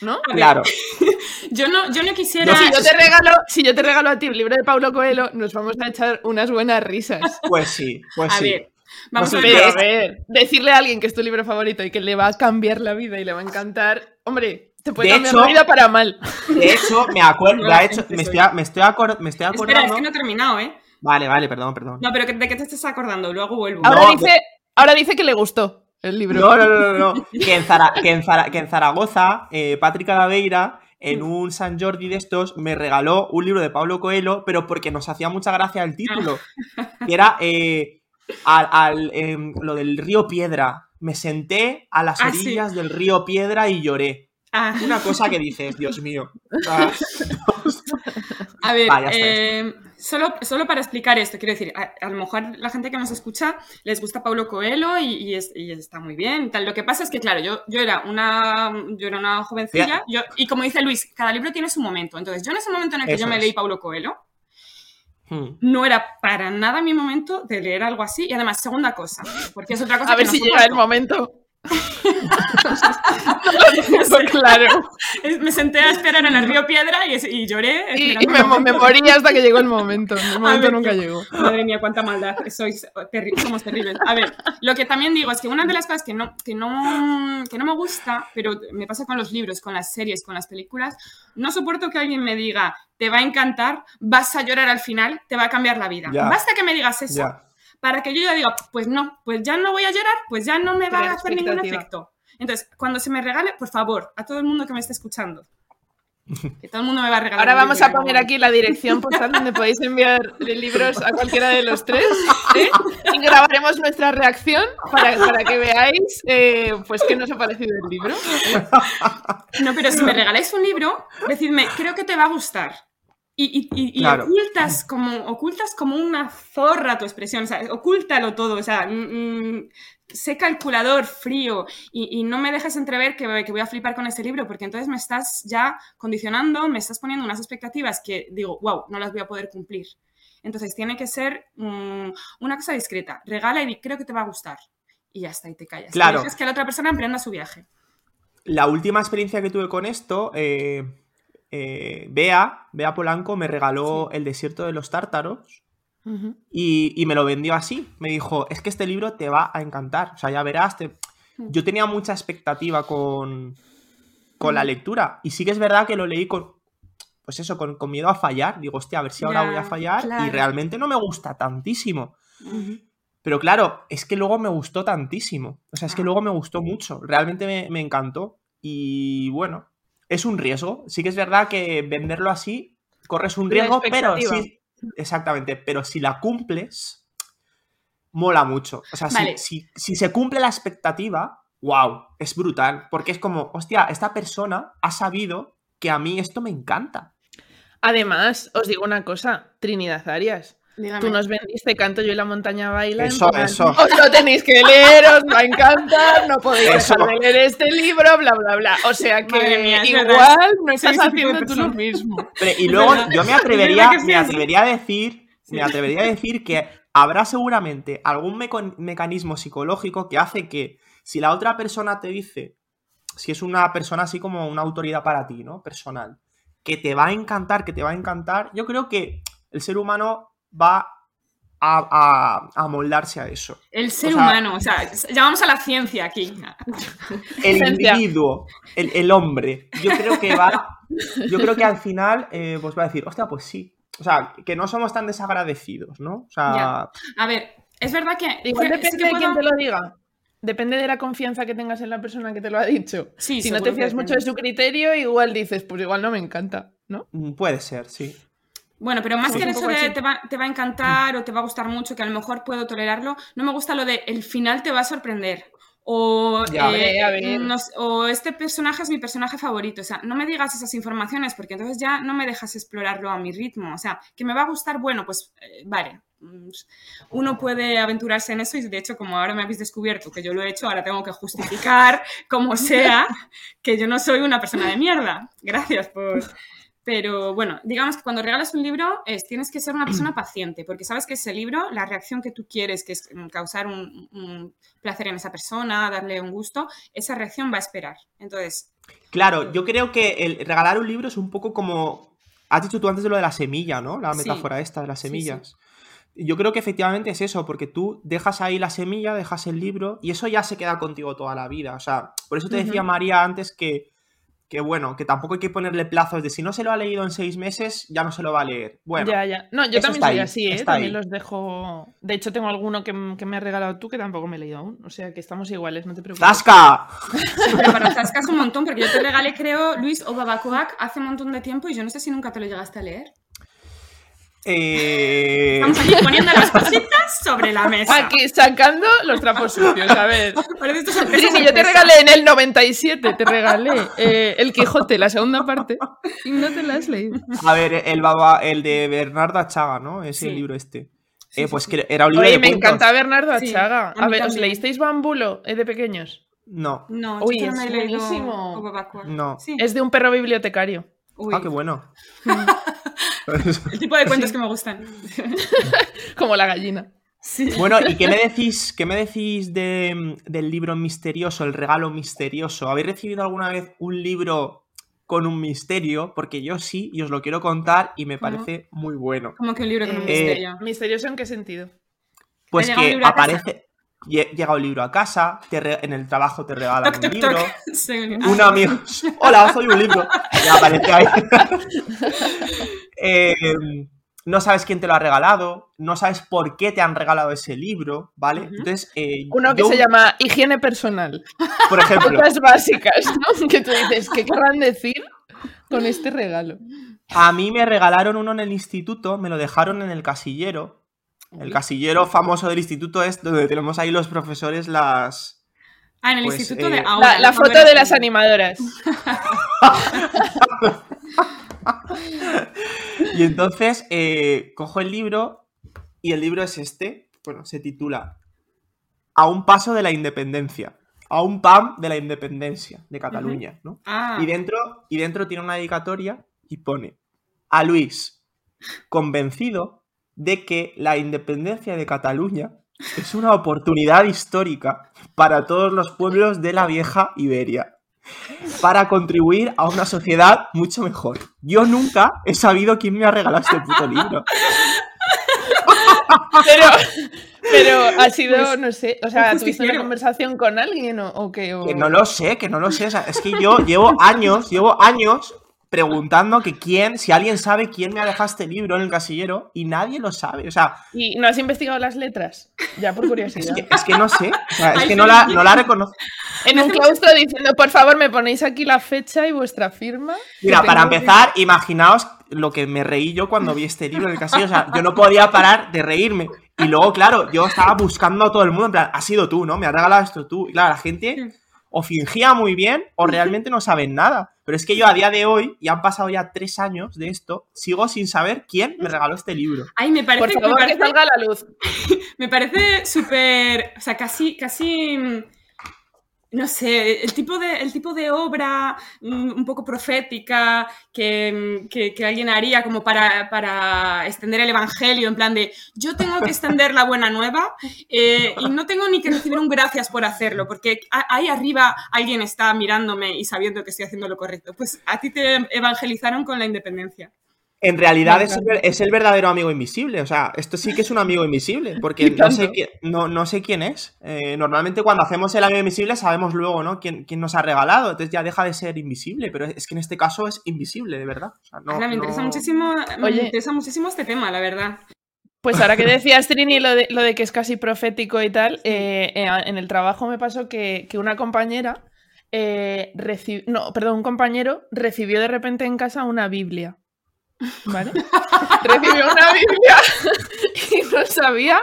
H: ¿No?
F: Ver,
G: Claro.
F: Yo no, yo no quisiera.
H: Si yo, te regalo, si yo te regalo a ti un libro de Paulo Coelho, nos vamos a echar unas buenas risas.
G: Pues sí, pues
F: A
G: sí.
F: ver, Vamos
G: Pues
F: a ver.
H: a ver, decirle a alguien que es tu libro favorito y que le va a cambiar la vida y le va a encantar, hombre, te puede
G: De
H: cambiar
G: hecho-
H: la vida para mal.
G: De hecho, me acuerdo, me, estoy, me, estoy me estoy
F: Espera,
G: acordando.
F: es que no he terminado, ¿eh?
G: Vale, vale, perdón, perdón.
F: No, pero ¿de qué te estás acordando? Luego vuelvo.
H: Ahora,
G: No,
H: dice, ahora dice que le gustó el libro.
G: No, no, no, no, no. Que en, Zara- que en Zara- que en Zaragoza, eh, Patrick Alaveira, en un San Jordi de estos, me regaló un libro de Pablo Coelho, pero porque nos hacía mucha gracia el título. Que era eh, al, al, em, lo del río Piedra. Me senté a las
F: Ah, sí.
G: orillas del río Piedra y lloré.
F: Ah,
G: Una cosa que dices, Dios mío. Ah,
F: a ver, eh, solo, solo para explicar esto, quiero decir, a, a lo mejor la gente que nos escucha les gusta Paulo Coelho y, y es- y está muy bien. Tal. Lo que pasa es que, claro, yo, yo, era, una, yo era una jovencilla yo, y como dice Luis, cada libro tiene su momento. Entonces, yo en ese momento en el que
G: Eso
F: yo me leí Paulo Coelho,
G: hmm.
F: no era para nada mi momento de leer algo así. Y además, segunda cosa, porque es otra cosa
H: A
F: que
H: ver si llega el momento. claro.
F: Me senté a esperar en el río Piedra y, lloré.
H: Y, me, me morí hasta que llegó el momento. El momento
F: ver,
H: nunca llegó.
F: Madre mía, cuánta maldad. Sois terri- somos terribles. A ver, lo que también digo es que una de las cosas que no, que, no, que no me gusta, pero me pasa con los libros, con las series, con las películas, no soporto que alguien me diga, te va a encantar, vas a llorar al final, te va a cambiar la vida.
G: Ya.
F: Basta que me digas eso
G: Ya.
F: Para que yo ya diga, pues no, pues ya no voy a llorar, pues ya no me va a hacer ningún efecto. Entonces, cuando se me regale, por favor, a todo el mundo que me esté escuchando, que todo el mundo me va a regalar.
H: Ahora vamos a poner aquí la dirección postal donde podéis enviar libros a cualquiera de los tres ¿eh? y grabaremos nuestra reacción para, para que veáis eh, pues qué nos ha parecido el libro.
F: No, pero si me regaláis un libro, decidme, creo que te va a gustar. Y, y- y- y
G: Claro.
F: ocultas, como, ocultas como una zorra tu expresión, o sea, ocúltalo todo, o sea, mm, mm, sé calculador, frío, y, y no me dejes entrever que, que voy a flipar con este libro, porque entonces me estás ya condicionando, me estás poniendo unas expectativas que digo, wow, no las voy a poder cumplir. Entonces tiene que ser mm, una cosa discreta, regala y creo que te va a gustar. Y ya está, y te callas. Y
G: Claro.
F: dejas que la otra persona emprenda su viaje.
G: La última experiencia que tuve con esto, eh, eh, Bea, Bea Polanco me regaló El desierto de los tártaros y, y me lo vendió así. Me dijo, es que este libro te va a encantar. O sea, ya verás. te-". Yo tenía mucha expectativa con, con la lectura. Y sí que es verdad que lo leí con, pues eso, con, con miedo a fallar. Digo, hostia, a ver si ahora voy a fallar. Y realmente no me gusta tantísimo. Pero claro, es que luego me gustó tantísimo. O sea, es que
F: Ah.
G: luego me gustó mucho. Realmente me, me encantó. Y bueno, es un riesgo. Sí que es verdad que venderlo así, corres un riesgo, pero sí. Exactamente. Pero si la cumples, mola mucho. O sea, si- si, si se cumple la expectativa, wow, es brutal. Porque es como, hostia, esta persona ha sabido que a mí esto me encanta.
H: Además, os digo una cosa, Trinidad Arias.
F: Dígame.
H: Tú nos vendiste Canto yo y la montaña baila. en
G: Eso,
H: plan,
G: eso.
H: Os lo tenéis que leer, os va a encantar, no podéis
G: Eso.
H: dejar de leer este libro, bla, bla, bla. O sea que
F: mía,
H: igual
F: verdad.
H: no estás haciendo tú lo mismo.
G: Pero- y luego
F: verdad.
G: yo me atrevería, me atrevería a decir,
F: Sí.
G: me atrevería a decir que habrá seguramente algún meco- mecanismo psicológico que hace que si la otra persona te dice, si es una persona así como una autoridad para ti, ¿no? Personal, que te va a encantar, que te va a encantar, yo creo que el ser humano va a, a- a moldarse a eso.
F: El ser
G: O sea-
F: humano, o sea, llamamos a la ciencia aquí.
G: el individuo, el, el hombre, yo creo que va, yo creo que al final, eh, pues va a decir, hostia, pues sí. O sea, que no somos tan desagradecidos, ¿no? O sea,
F: Ya. A ver, es verdad que.
H: Igual
F: que-
H: depende
F: sí que
H: de quién te lo diga. Depende de la confianza que tengas en la persona que te lo ha dicho.
F: Sí,
H: si no te fías mucho de su criterio, igual dices, pues igual no me encanta, ¿no?
G: mm, puede ser, sí.
F: Bueno, pero más que
H: poco
F: de te va, te va a encantar o te va a gustar mucho, que a lo mejor puedo tolerarlo, no me gusta lo de el final te va a sorprender.
G: Ya.
F: eh,
H: ver.
F: o este personaje es mi personaje favorito. O sea, no me digas esas informaciones porque entonces ya no me dejas explorarlo a mi ritmo. O sea, que me va a gustar, bueno, pues eh, vale. Mm, Uno puede aventurarse en eso y de hecho como ahora me habéis descubierto que yo lo he hecho, ahora tengo que justificar como sea que yo no soy una persona de mierda. Gracias por, pero bueno, digamos que cuando regalas un libro es, tienes que ser una persona paciente, porque sabes que ese libro, la reacción que tú quieres, que es mm, causar un, un placer en esa persona, darle un gusto, esa reacción va a esperar. Entonces,
G: Claro, yo creo que el regalar un libro es un poco como. Has dicho tú antes de lo de la semilla, ¿no? La
F: Sí.
G: metáfora esta de las
F: Sí, sí.
G: semillas. yo creo que efectivamente es eso, porque tú dejas ahí la semilla, dejas el libro y eso ya se queda contigo toda la vida. O sea, por eso te decía
F: Ujú.
G: María antes que, que, bueno, que tampoco hay que ponerle plazos de si no se lo ha leído en seis meses, ya no se lo va a leer. Bueno,
H: ya, ya. No, yo también soy
G: ahí,
H: así, ¿eh? También
G: ahí.
H: los dejo. De hecho, tengo alguno que, me has regalado tú que tampoco me he leído aún. O sea que estamos iguales, no te preocupes.
G: ¡Zasca!
F: Pero para Zasca es un montón, porque yo te regalé, creo, Luis o Babacoac hace un montón de tiempo y yo no sé si nunca te lo llegaste a leer.
G: Eh,
F: Estamos aquí poniendo las cositas sobre la mesa.
H: Aquí sacando los trapos sucios, a ver.
F: Esto sorpresa,
H: Trini, yo te regalé en el 97, te regalé eh, El Quijote, la segunda parte, y no te la has leído.
G: A ver, el, baba, el de Bernardo Achaga, ¿no? Ese
F: Sí.
G: libro este.
F: Sí,
G: Eh,
F: sí,
G: pues
F: sí.
G: que era un libro
H: Oye,
G: de
H: me
G: cuentos.
H: encanta Bernardo
F: Sí,
H: Achaga.
F: a
H: ver, ¿os leísteis Bambulo eh, de pequeños?
G: No,
F: No,
H: Uy, es buenísimo.
G: no.
F: Sí.
H: Es de un perro bibliotecario.
F: Uy,
G: Ah, qué bueno.
F: El tipo de cuentos que me gustan.
H: Como la gallina.
F: Sí.
G: Bueno, ¿y qué me decís, qué me decís de, del libro misterioso, el regalo misterioso? ¿Habéis recibido alguna vez un libro con un misterio? Porque yo sí, y os lo quiero contar y me
F: ¿Cómo?
G: parece muy bueno.
F: Como que un libro con un
H: Eh,
F: misterio.
H: ¿Misterioso en qué sentido?
G: Pues que aparece, llega un libro a casa, te re- en el trabajo te regalan
F: Toc,
G: un
F: toc,
G: libro,
F: toc. Sí,
G: un
F: ah,
G: amigo, hola, soy un libro, y aparece ahí. Eh, no sabes quién te lo ha regalado, no sabes por qué te han regalado ese libro, ¿vale? Entonces, eh,
H: Uno que
G: yo,
H: se llama higiene personal.
G: por ejemplo,
H: Cosas básicas, ¿no? Que tú dices, ¿qué querrán decir con este regalo?
G: a mí me regalaron uno en el instituto, me lo dejaron en el casillero. El casillero famoso del instituto es donde tenemos ahí los profesores las...
F: Ah, en el
G: pues,
F: instituto
G: eh,
F: de ahora.
H: La, foto de las animadoras.
G: Y entonces eh, cojo el libro y el libro es este. Bueno, se titula A un paso de la independencia. A un pam de la independencia de Cataluña, ¿no?
F: Ah,
G: Y dentro, y dentro tiene una dedicatoria y pone a Luis, convencido de que la independencia de Cataluña es una oportunidad histórica para todos los pueblos de la vieja Iberia, para contribuir a una sociedad mucho mejor. Yo nunca he sabido quién me ha regalado este puto libro.
H: Pero, pero ha sido,
F: Pues,
H: no sé, o sea,
F: un
H: ¿tuviste una conversación con alguien o, o qué? O-
G: Que no lo sé, que no lo sé. o sea, es que yo llevo años, llevo años preguntando que quién, si alguien sabe quién me ha dejado este libro en el casillero y nadie lo sabe. O sea,
H: ¿Y no has investigado las letras? Ya por
G: Es
H: curiosidad.
G: que, es que no sé. O sea, es que no la, no la reconozco.
H: En un claustro diciendo, por favor, me ponéis aquí la fecha y vuestra firma.
G: Mira, para
H: tengo que-
G: empezar, imaginaos lo que me reí yo cuando vi este libro en el castillo. O sea, yo no podía parar de reírme. Y luego, claro, yo estaba buscando a todo el mundo. En plan, has sido tú, ¿no? Me has regalado esto tú. Y claro, la gente o fingía muy bien o realmente no saben nada. Pero es que yo a día de hoy, y han pasado ya tres años de esto, sigo sin saber quién me regaló este libro.
F: Ay, me
H: Por
F: parece, me
H: favor, que
F: parece,
H: salga a la luz.
F: me parece súper. O sea, casi, casi. No sé, el tipo de, el tipo de obra mm, un poco profética que, mm, que- que alguien haría como para, para extender el evangelio, en plan de yo tengo que extender la buena nueva eh, y no tengo ni que recibir un gracias por hacerlo, porque ahí arriba alguien está mirándome y sabiendo que estoy haciendo lo correcto. Pues a ti te evangelizaron con la independencia.
G: En realidad es el, es verdadero amigo invisible. O sea, esto sí que es un amigo invisible. Porque no sé, quién, no, no sé quién es. Eh, normalmente cuando hacemos el amigo invisible sabemos luego, ¿no? Quién, quién nos ha regalado. Entonces ya deja de ser invisible. Pero es que en este caso es invisible, de verdad. O sea, no-
F: me interesa muchísimo, me
H: Oye.
F: interesa muchísimo este tema, la verdad.
H: Pues ahora que decías, Trini, lo de, lo de que es casi profético y tal, eh, eh, en el trabajo me pasó que, que una compañera, eh, reci- no, perdón, un compañero recibió de repente en casa una Biblia. ¿Vale? recibió una Biblia y no sabía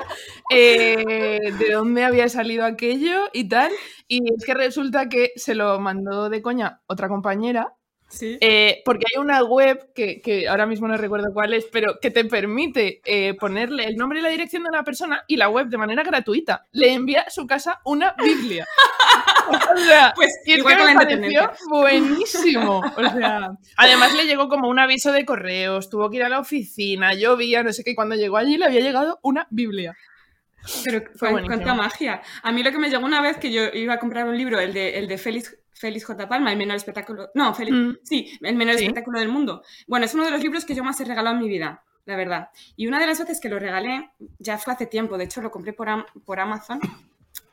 H: eh, de dónde había salido aquello y tal. Y es que resulta que se lo mandó de coña otra compañera
F: Sí.
H: eh, porque hay una web que, que ahora mismo no recuerdo cuál es, pero que te permite eh, ponerle el nombre y la dirección de una persona y la web de manera gratuita le envía a su casa una Biblia. o sea,
F: Pues
H: y
F: igual
H: que me
F: la
H: pareció buenísimo. O sea, además le llegó como un aviso de correos, tuvo que ir a la oficina, llovía, no sé qué, y cuando llegó allí le había llegado una Biblia.
F: Pero
H: Fue
F: cuánta magia. A mí lo que me llegó una vez que yo iba a comprar un libro, el de, el de Félix, Félix J. Palma, el menor espectáculo. No, Félix.
H: Mm.
F: Sí, el menor
H: Sí.
F: espectáculo del mundo. Bueno, es uno de los libros que yo más he regalado en mi vida. la verdad. Y una de las veces que lo regalé, ya fue hace tiempo, de hecho lo compré por, por Amazon.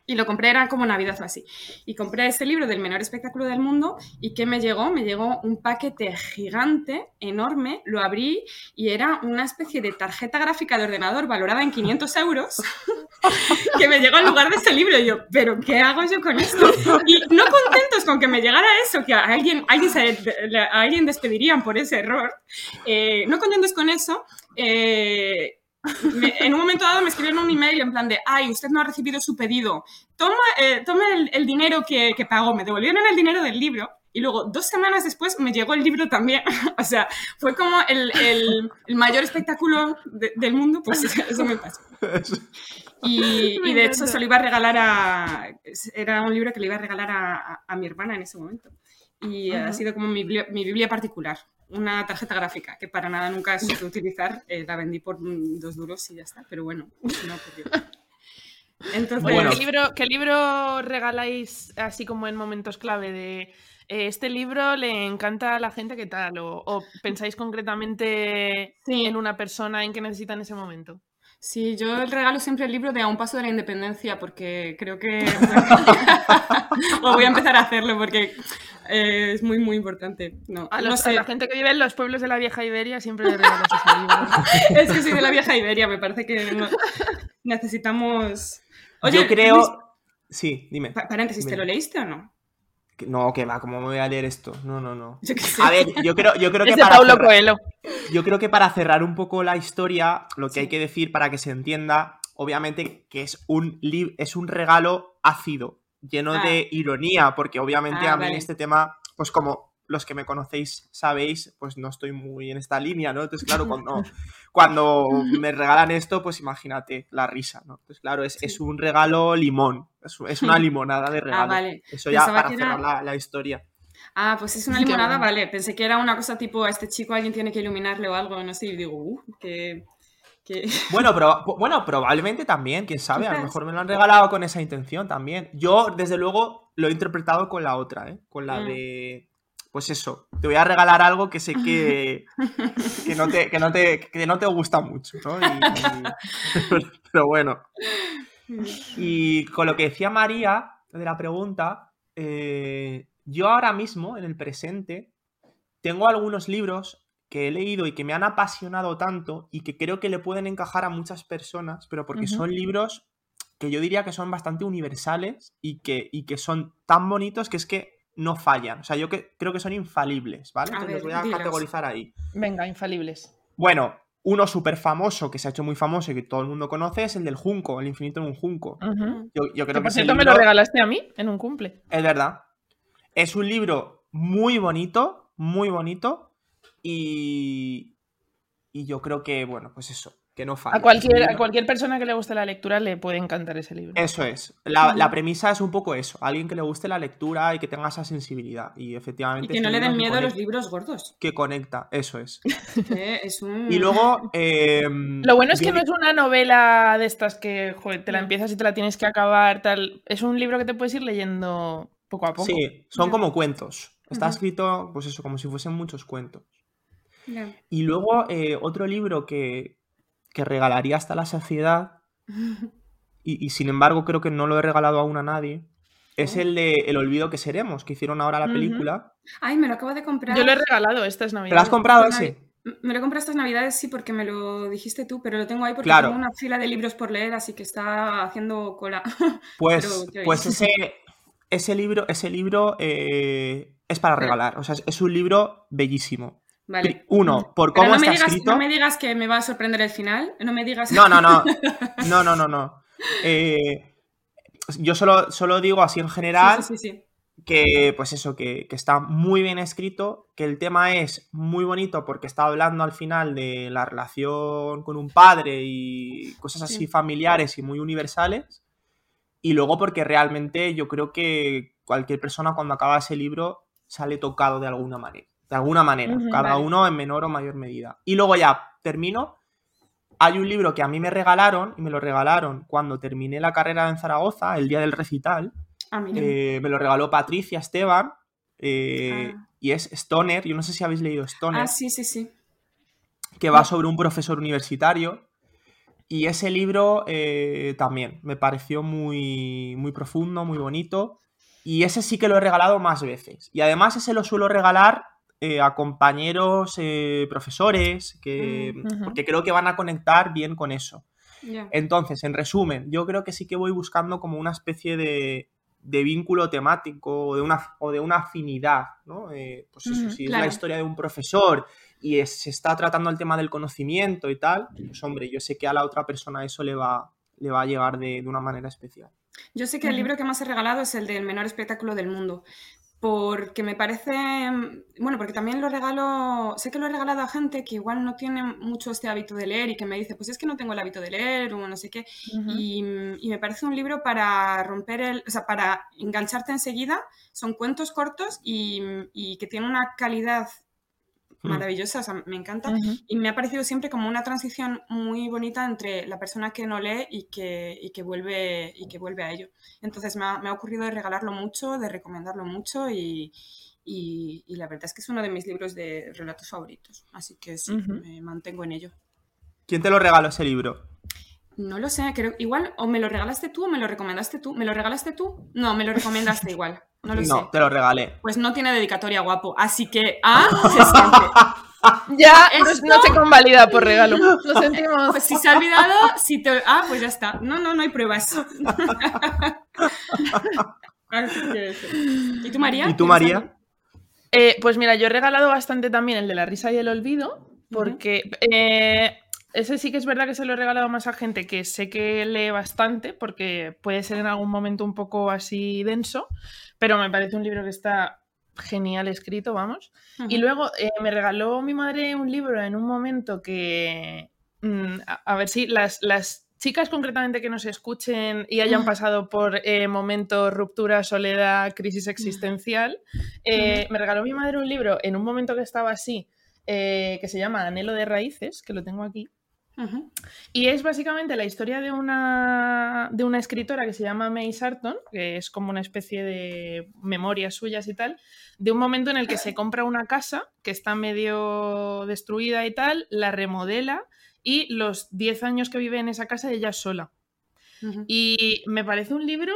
F: Y lo compré, era como Navidad o así. Y compré este libro del menor espectáculo del mundo. ¿Y qué me llegó? Me llegó un paquete gigante, enorme. Lo abrí y era una especie de tarjeta gráfica de ordenador valorada en 500 euros que me llegó en lugar de ese libro. Y yo, ¿pero qué hago yo con esto? Y no contentos con que me llegara eso, que a alguien, alguien, se- a alguien despedirían por ese error, eh, no contentos con eso, eh, me- en un momento dado me escribieron un email en plan de, ay, usted no ha recibido su pedido, toma, eh, tome el, el dinero que, que pagó, me devolvieron el dinero del libro. Y luego, dos semanas después, me llegó el libro también. o sea, fue como el, el- el mayor espectáculo de- del mundo, pues eso me pasó. Y,
H: Me
F: y de hecho se lo iba a regalar a... Era un libro que le iba a regalar a, a- a mi hermana en ese momento. Y
H: Ajá.
F: ha sido como mi, mi Biblia particular. Una tarjeta gráfica que para nada nunca supe utilizar. eh, la vendí por dos duros y ya está. Pero bueno, eso no ocurrió. Entonces,
G: Bueno.
H: ¿qué, libro, ¿qué libro regaláis así como en momentos clave de eh, este libro le encanta a la gente qué tal? O, o pensáis concretamente
F: Sí.
H: en una persona en que necesita en ese momento?
F: Sí, yo regalo siempre el libro de A un paso de la independencia porque creo que... o voy a empezar a hacerlo porque eh, es muy, muy importante. No,
H: A,
F: no
H: los- a la gente que vive en los pueblos de la vieja Iberia siempre le regalas ese libro.
F: Es que soy de la vieja Iberia, me parece que no- necesitamos... Oye,
G: Yo creo. Sí, dime.
F: pa- paréntesis, ¿te lo leíste o no?
G: No, que va, ¿cómo me voy a leer esto? No, no, no.
F: Yo.
G: A ver, yo creo, yo creo que para
H: Coelho.
G: Yo creo que para cerrar un poco la historia, lo que
F: Sí.
G: hay que decir para que se entienda, obviamente, que es un, es un regalo ácido, lleno
F: Ah.
G: de ironía, porque obviamente
F: Ah,
G: a mí
F: vale.
G: este tema, pues como los que me conocéis sabéis, pues no estoy muy en esta línea, ¿no? Entonces, claro, cuando, cuando me regalan esto, pues imagínate la risa, ¿no? Entonces, claro, es, es un regalo limón, es, es una limonada de regalo.
F: Ah, vale.
G: Eso ya
F: Pensaba
G: para
F: era-
G: cerrar la, la historia.
F: Ah, pues es una limonada,
H: bueno.
F: vale. Pensé que era una cosa tipo a este chico alguien tiene que iluminarle o algo, no sé, y digo, uh, que... que...
G: Bueno, pero, bueno, probablemente también, quién sabe, a lo mejor me lo han regalado con esa intención también. Yo, desde luego, lo he interpretado con la otra, ¿eh? Con la
F: Mm.
G: de. Pues eso, te voy a regalar algo que sé que, que, no, te, que, no, te, que no te gusta mucho, ¿no? Y- y- pero bueno. Y con lo que decía María de la pregunta, eh, yo ahora mismo, en el presente, tengo algunos libros que he leído y que me han apasionado tanto y que creo que le pueden encajar a muchas personas, pero porque son libros que yo diría que son bastante universales y que, y que son tan bonitos que es que no fallan. O sea, yo que, creo que son infalibles, ¿vale? Entonces los voy a
F: dilos.
G: categorizar ahí.
H: Venga, infalibles.
G: Bueno, uno súper famoso que se ha hecho muy famoso y que todo el mundo conoce es el del Junco, el infinito en un Junco. Yo, yo
H: Que
G: creo que
H: por cierto me lo regalaste a mí en un cumple.
G: es verdad. Es un libro muy bonito, muy bonito. Y, y yo creo que, bueno, pues eso, que no falla.
H: A cualquier, a cualquier persona que le guste la lectura le puede encantar ese libro.
G: Eso es. La, la premisa es un poco eso. Alguien que le guste la lectura y que tenga esa sensibilidad. Y
F: Y
G: efectivamente.
F: que no le den miedo a los libros gordos.
G: Que conecta, eso es.
F: un...
G: Y luego. em,
H: Lo bueno es que
G: yo
H: no es una novela de estas que joder, te la empiezas y te la tienes que acabar, tal. Es un libro que te puedes ir leyendo poco a poco.
G: Sí, son como cuentos. Está escrito, pues eso, como si fuesen muchos cuentos. Y luego eh, otro libro que, que regalaría hasta la saciedad, y, y sin embargo creo que no lo he regalado aún a nadie, es
F: Oh.
G: el de El olvido que seremos, que hicieron ahora la película.
F: Ay, me lo acabo de comprar.
H: Yo lo he regalado estas
G: ¿Te lo has
H: navidades.
G: comprado ese?
F: Navi- Me lo compré estas navidades, sí, porque me lo dijiste tú, pero lo tengo ahí porque
G: Claro.
F: tengo una fila de libros por leer, así que está haciendo cola.
G: Pues,
F: Pero, ¿qué
G: pues ese, ese libro, ese libro eh, es para regalar. O sea, es- es un libro bellísimo.
F: Vale.
G: Uno, por cómo
F: no
G: está
F: digas,
G: escrito.
F: no me digas que me va a sorprender el final. No me digas.
G: No, no, no. No, no, no, no. Eh, yo solo, solo digo así en general
F: Sí, sí, sí, sí.
G: que, pues eso, que, que está muy bien escrito, que el tema es muy bonito porque está hablando al final de la relación con un padre y cosas así
F: Sí.
G: familiares y muy universales. Y luego porque realmente yo creo que cualquier persona cuando acaba ese libro sale tocado de alguna manera. De alguna manera, cada
F: vale.
G: uno en menor o mayor medida. Y luego ya termino. Hay un libro que a mí me regalaron, y me lo regalaron cuando terminé la carrera en Zaragoza, el día del recital.
F: Ah.
G: Eh, me lo regaló Patricia Esteban. eh,
F: Ah.
G: Y es Stoner. Yo no sé si habéis leído Stoner.
F: ah, sí, sí, sí.
G: que va sobre un profesor universitario. Y ese libro eh, también me pareció muy, muy profundo, muy bonito. Y ese sí que lo he regalado más veces. Y además ese lo suelo regalar eh, a compañeros eh, profesores, que,
F: Mm,
G: porque creo que van a conectar bien con eso. Entonces, en resumen, yo creo que sí que voy buscando como una especie de, de vínculo temático o de una, o de una afinidad, ¿no? Eh, pues eso, si es la historia de un profesor y es- se está tratando el tema del conocimiento y tal, pues hombre, yo sé que a la otra persona eso le va, le va a llegar de, de una manera especial.
F: Yo sé que el libro que más he regalado es el del menor espectáculo del mundo. Porque me parece. mm, Bueno, porque también lo regalo. Sé que lo he regalado a gente que igual no tiene mucho este hábito de leer y que me dice, pues es que no tengo el hábito de leer o no sé qué. Y, mm, y me parece un libro para romper el. O sea, para engancharte enseguida. Son cuentos cortos y, y que tienen una calidad. Maravillosa. O sea, me encanta. Y me ha parecido siempre como una transición muy bonita entre la persona que no lee y que, y que, vuelve, y que vuelve a ello. Entonces me ha, me ha ocurrido de regalarlo mucho, de recomendarlo mucho y, y- y la verdad es que es uno de mis libros de relatos favoritos. Así que sí, me mantengo en ello.
G: ¿Quién te lo regaló ese libro?
F: No lo sé, creo igual o me lo regalaste tú o me lo recomendaste tú. ¿Me lo regalaste tú? No, me lo recomendaste igual. No lo sé.
G: No, te lo regalé.
F: Pues no tiene dedicatoria guapo, así que ah, se siente.
H: Ya no,
F: Esto-
H: no se convalida por regalo. Lo sentimos.
F: Pues si se ha olvidado, si te... Ah, pues ya está. No, no, no hay pruebas. ¿Y tú, María?
G: ¿Y tú,
F: ¿Tienes
G: María?
H: Eh, pues mira, yo he regalado bastante también el de la risa y el olvido, porque eh, ese sí que es verdad que se lo he regalado más a gente que sé que lee bastante, porque puede ser en algún momento un poco así denso, pero me parece un libro que está genial escrito, vamos. Y luego eh, me regaló mi madre un libro en un momento que, mm, a, a ver si las, las chicas concretamente que nos escuchen y hayan pasado por eh, momentos, ruptura, soledad, crisis existencial, eh, me regaló mi madre un libro en un momento que estaba así, que se llama Anhelo de Raíces, que lo tengo aquí. Y es básicamente la historia de una, de una escritora que se llama May Sarton, que es como una especie de memorias suyas y tal, de un momento en el que se compra una casa que está medio destruida y tal, la remodela y los 10 años que vive en esa casa ella sola. Y me parece un libro,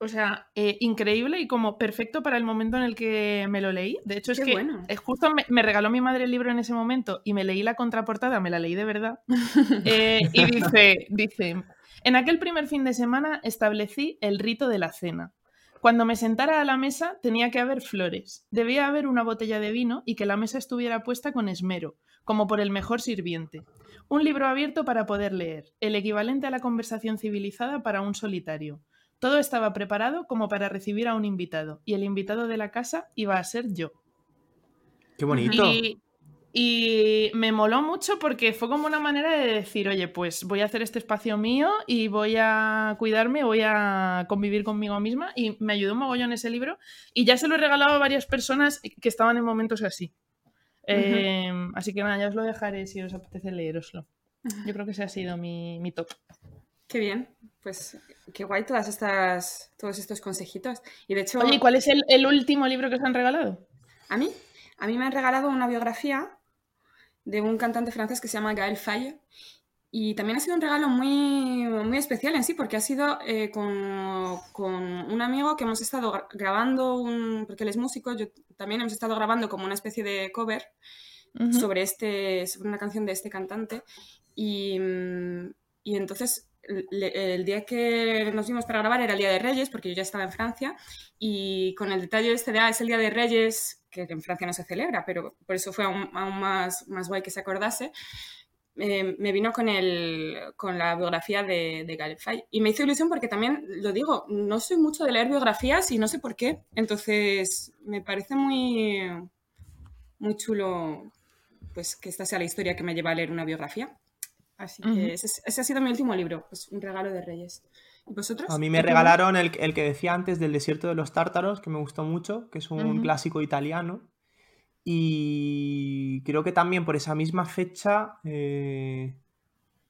H: o sea, eh, increíble y como perfecto para el momento en el que me lo leí. De hecho, es que
F: bueno.
H: eh, justo me, me regaló mi madre el libro en ese momento y me leí la contraportada, me la leí de verdad. Eh, y dice, dice, en aquel primer fin de semana establecí el rito de la cena. Cuando me sentara a la mesa tenía que haber flores, debía haber una botella de vino y que la mesa estuviera puesta con esmero, como por el mejor sirviente. Un libro abierto para poder leer, el equivalente a la conversación civilizada para un solitario. Todo estaba preparado como para recibir a un invitado, y el invitado de la casa iba a ser yo.
G: Qué bonito.
H: Y, y me moló mucho porque fue como una manera de decir, oye, pues voy a hacer este espacio mío y voy a cuidarme, voy a convivir conmigo misma. Y me ayudó un mogollón ese libro. Y ya se lo he regalado a varias personas que estaban en momentos así. Eh, así que nada, ya os lo dejaré si os apetece leeroslo. Yo creo que ese ha sido mi, mi top.
F: Qué bien. Pues qué guay todas estas, todos estos consejitos. Y de hecho,
H: Oye, ¿y cuál es el, el último libro que os han regalado?
F: a mí, a mí me han regalado una biografía de un cantante francés que se llama Gaël Faye. Y también ha sido un regalo muy, muy especial en sí, porque ha sido eh, con, con un amigo que hemos estado gra- grabando, un, porque él es músico, yo también hemos estado grabando como una especie de cover sobre, este, sobre una canción de este cantante. Y, mm, y entonces el día que nos vimos para grabar era el Día de Reyes, porque yo ya estaba en Francia, y con el detalle este de, ah, es el Día de Reyes, que en Francia no se celebra, pero por eso fue aún, más, más guay que se acordase, eh, me vino con, el, con la biografía de, de. Y me hizo ilusión porque también, lo digo, no soy mucho de leer biografías y no sé por qué. Entonces, me parece muy, muy chulo pues que esta sea la historia que me lleva a leer una biografía. Así que ese, ese ha sido mi último libro, pues un regalo de Reyes. ¿Y vosotros?
G: A mí me
F: ¿Qué
G: regalaron el, el que decía antes del desierto de los tártaros, que me gustó mucho, que es un clásico italiano. Y creo que también por esa misma fecha, eh,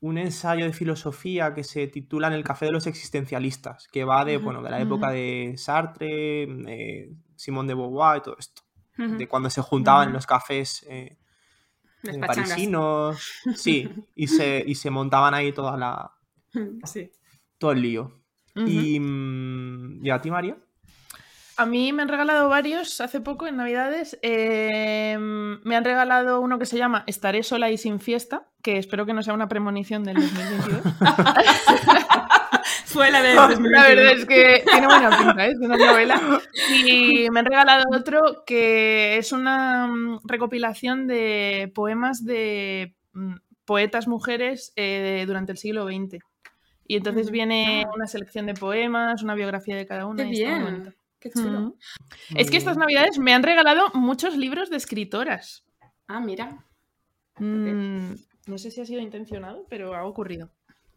G: un ensayo de filosofía que se titula En el café de los existencialistas, que va de, bueno, de la época de Sartre, eh, Simón de Beauvoir y todo esto, de cuando se juntaban en los cafés. eh,
F: Pachangas.
G: parisinos. Sí, y se, y se montaban ahí toda la,
F: Sí.
G: todo el lío. Y, mm, ¿y a ti, María?
H: A mí me han regalado varios hace poco en Navidades. Eh, me han regalado uno que se llama Estaré sola y sin fiesta, que espero que no sea una premonición del 2022.
F: Fue la de
H: La
F: 2021.
H: verdad es que tiene buena pinta, ¿eh? es una novela. Y me han regalado otro que es una mm, recopilación de poemas de mm, poetas mujeres eh, de- durante el siglo XX. Y entonces
F: Ujú.
H: viene
F: Ah.
H: una selección de poemas, una biografía de cada una.
F: Qué
H: y
F: bien. Qué chulo.
H: Mm. Es que estas navidades me han regalado muchos libros de escritoras.
F: Ah, mira,
H: Mm, no sé si ha sido intencionado, pero ha ocurrido.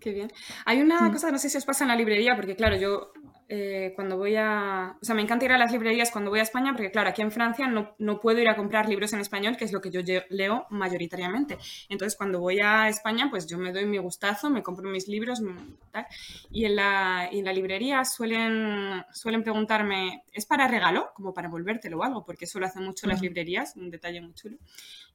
F: Qué bien. Hay una cosa, no sé si os pasa en la librería, porque claro, yo eh, cuando voy a... O sea, me encanta ir a las librerías cuando voy a España, porque claro, aquí en Francia no, no puedo ir a comprar libros en español, que es lo que yo leo mayoritariamente. Entonces, cuando voy a España, pues yo me doy mi gustazo, me compro mis libros, mm, tal. Y en la, y en la librería suelen, suelen preguntarme, ¿es para regalo? Como para volvértelo o algo, porque eso lo hacen mucho las
H: Ujú.
F: librerías, un detalle muy chulo.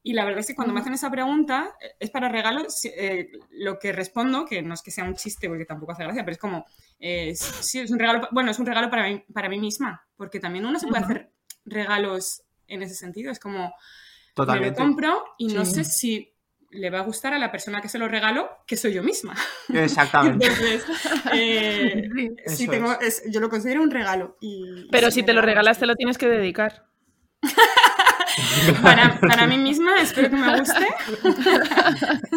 F: Y la verdad es que cuando me hacen esa pregunta, eh, ¿es para regalo? Eh, lo que respondo, que no es que sea un chiste porque tampoco hace gracia, pero es como, eh, sí, es un regalo, bueno, es un regalo para mí, para mí misma, porque también uno se puede hacer regalos en ese sentido. Es como, me lo
G: Totalmente.
F: compro y no sé si le va a gustar a la persona que se lo regalo, que soy yo misma.
G: Exactamente.
F: Entonces, eh,
H: Sí.
F: sí
G: Eso
F: tengo-
G: es.
F: es- yo lo considero un regalo. y-
H: Pero
F: y
H: si
F: me
H: te lo regalas, te lo tienes que dedicar.
F: Para, para mí misma, espero que me guste.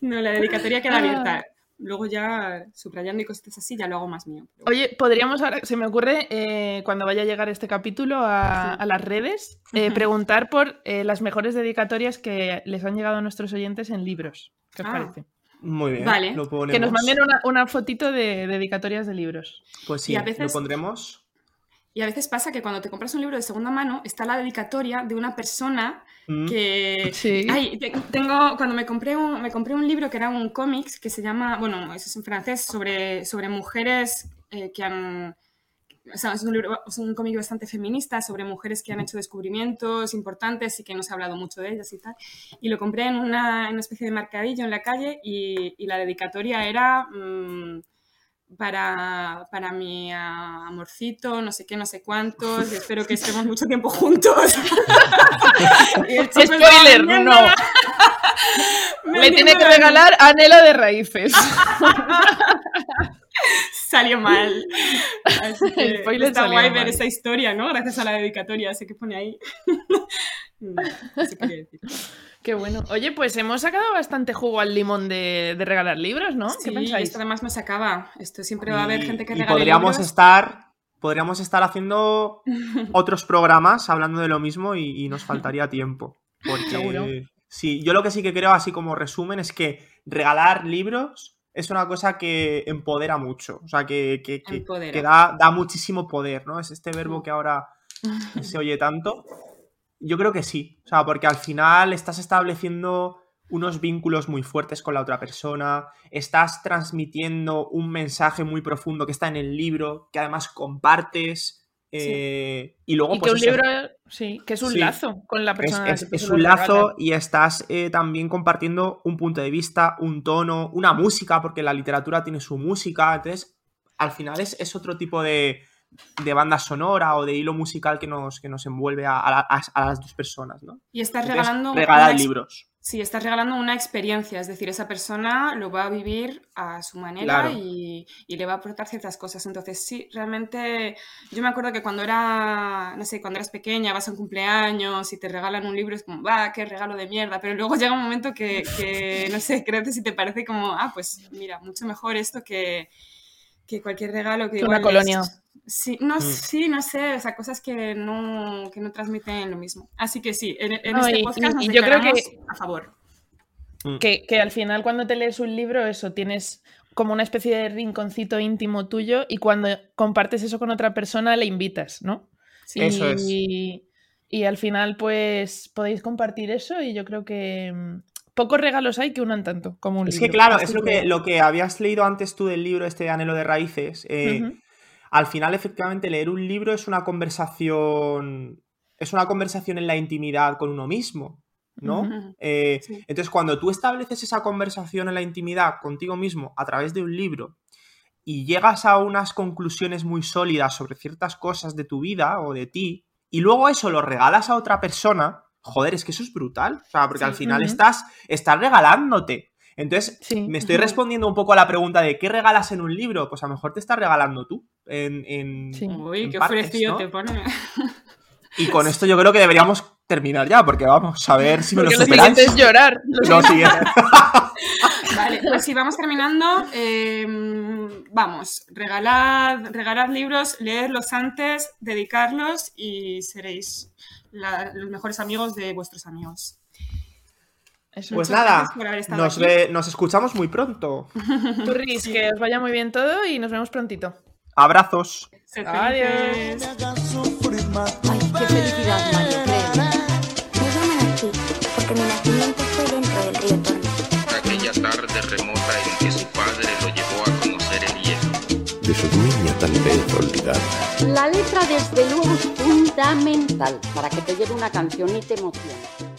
F: No, la dedicatoria queda abierta. Luego ya, subrayando y cositas así, ya lo hago más mío. Pero-
H: Oye, podríamos ahora, se me ocurre, eh, cuando vaya a llegar este capítulo a,
F: Sí.
H: a las redes, eh, preguntar por eh, las mejores dedicatorias que les han llegado a nuestros oyentes en libros. ¿Qué os
F: Ah.
H: parece?
G: Muy bien.
F: Vale.
G: Lo.
H: Que nos manden una, una fotito de dedicatorias de libros.
G: Pues sí,
F: Y a
G: lo pondremos.
F: Y a veces pasa que cuando te compras un libro de segunda mano, está la dedicatoria de una persona
G: Mm.
F: que...
H: Sí.
F: Ay, te- tengo, cuando me compré, un, me compré un libro que era un cómics que se llama, bueno, eso es en francés, sobre, sobre mujeres eh, que han... O sea, es un, libro, es un cómic bastante feminista sobre mujeres que han hecho descubrimientos importantes y que no se ha hablado mucho de ellas y tal. Y lo compré en una, en una especie de mercadillo en la calle y, y la dedicatoria era mm, para, para mi amorcito, no sé qué, no sé cuántos, y espero que estemos mucho tiempo juntos.
H: Spoiler,
F: vendiendo-
H: no. Le tiene que regalar anhelo de raíces.
F: Salió mal. Así que
H: El spoiler
F: está guay
H: mal.
F: ver esa historia, ¿no? Gracias a la dedicatoria, ese que pone ahí. Mm, Eso quería decir.
H: Qué bueno. Oye, pues hemos sacado bastante jugo al limón de, de regalar libros, ¿no? ¿Qué
F: Sí,
H: pensáis?
F: esto además no se acaba. Esto siempre va a haber
G: Y-
F: gente que regale
G: podríamos
F: libros.
G: estar podríamos estar haciendo otros programas hablando de lo mismo y, y nos faltaría tiempo porque
H: Seguro.
G: sí yo lo que sí que creo así como resumen es que regalar libros es una cosa que empodera mucho o sea que, que- que- que da, da muchísimo poder no es este verbo que ahora se oye tanto yo creo que sí o sea porque al final estás estableciendo unos vínculos muy fuertes con la otra persona, estás transmitiendo un mensaje muy profundo que está en el libro, que además compartes, eh, y luego
H: Y que
G: pues
H: un
G: eso,
H: libro, sí, que es un
G: Sí.
H: lazo con la persona.
G: es-
H: que
G: un lazo y estás eh, también compartiendo un punto de vista, un tono, una música, porque la literatura tiene su música, entonces al final es, es otro tipo de, de banda sonora o de hilo musical que nos, que nos envuelve a, a la- a- a las dos personas, ¿no?
F: Y estás
G: Entonces,
F: regalando.
G: regalar libros.
F: Sí, estás regalando una experiencia, es decir, esa persona lo va a vivir a su manera
G: Claro.
F: y, y le va a aportar ciertas cosas. Entonces, sí, realmente yo me acuerdo que cuando era, no sé, cuando eras pequeña, vas a un cumpleaños y te regalan un libro, es como, va, qué regalo de mierda, pero luego llega un momento que, que no sé, creo que si te parece como, ah, pues mira, mucho mejor esto que, que cualquier regalo que
H: una
F: es-
H: colonia.
F: Sí, no,
G: Mm.
F: sí, no sé, o sea, cosas que no, que no transmiten lo mismo. Así que sí, en, en
H: No,
F: este
H: y-
F: podcast
H: y-
F: nos
H: y yo creo que-
F: a favor.
G: Mm.
H: Que, que al final cuando te lees un libro, eso, tienes como una especie de rinconcito íntimo tuyo y cuando compartes eso con otra persona le invitas, ¿no?
F: Sí.
H: y,
G: Eso es.
H: y al final pues podéis compartir eso y yo creo que mm, pocos regalos hay que unan tanto como un
G: Es
H: libro.
G: que claro,
H: Así
G: es lo que, lo que habías leído antes tú del libro, este Anhelo de Raíces. eh. Al final, efectivamente, leer un libro es una conversación. Es una conversación en la intimidad con uno mismo. ¿no? Eh,
F: Sí.
G: Entonces, cuando tú estableces esa conversación en la intimidad contigo mismo a través de un libro y llegas a unas conclusiones muy sólidas sobre ciertas cosas de tu vida o de ti, y luego eso lo regalas a otra persona, joder, es que eso es brutal. O sea, porque
F: Sí.
G: al final estás, estás regalándote. Entonces,
H: Sí.
G: me estoy respondiendo un poco a la pregunta de ¿qué regalas en un libro? Pues a lo mejor te estás regalando tú en, en-
H: Sí.
F: Uy, qué
G: partes,
F: ofrecido
G: ¿no?
F: te pone.
G: Y con esto yo creo que deberíamos terminar ya, porque vamos a ver si me lo
H: Porque lo
G: superáis.
H: siguiente es llorar. Lo
G: Lo siguiente.
F: Vale, pues si vamos terminando, eh, vamos, regalad, regalad libros, leedlos antes, dedicarlos y seréis la- los mejores amigos de vuestros amigos.
H: Eso.
G: Pues
F: Muchas
G: nada, nos, ve- nos escuchamos muy pronto.
H: Turris, que os vaya muy bien todo y nos vemos prontito.
G: Abrazos.
H: Adiós.
I: Ay, qué felicidad, Mario.
J: Me llaman porque mi nacimiento fue dentro del río Tormes.
K: aquella tarde remota en que su padre lo llevó a conocer el hielo.
C: De su niña tal vez olvidada.
I: La letra, desde luego, es fundamental para que te lleve una canción y te emocione.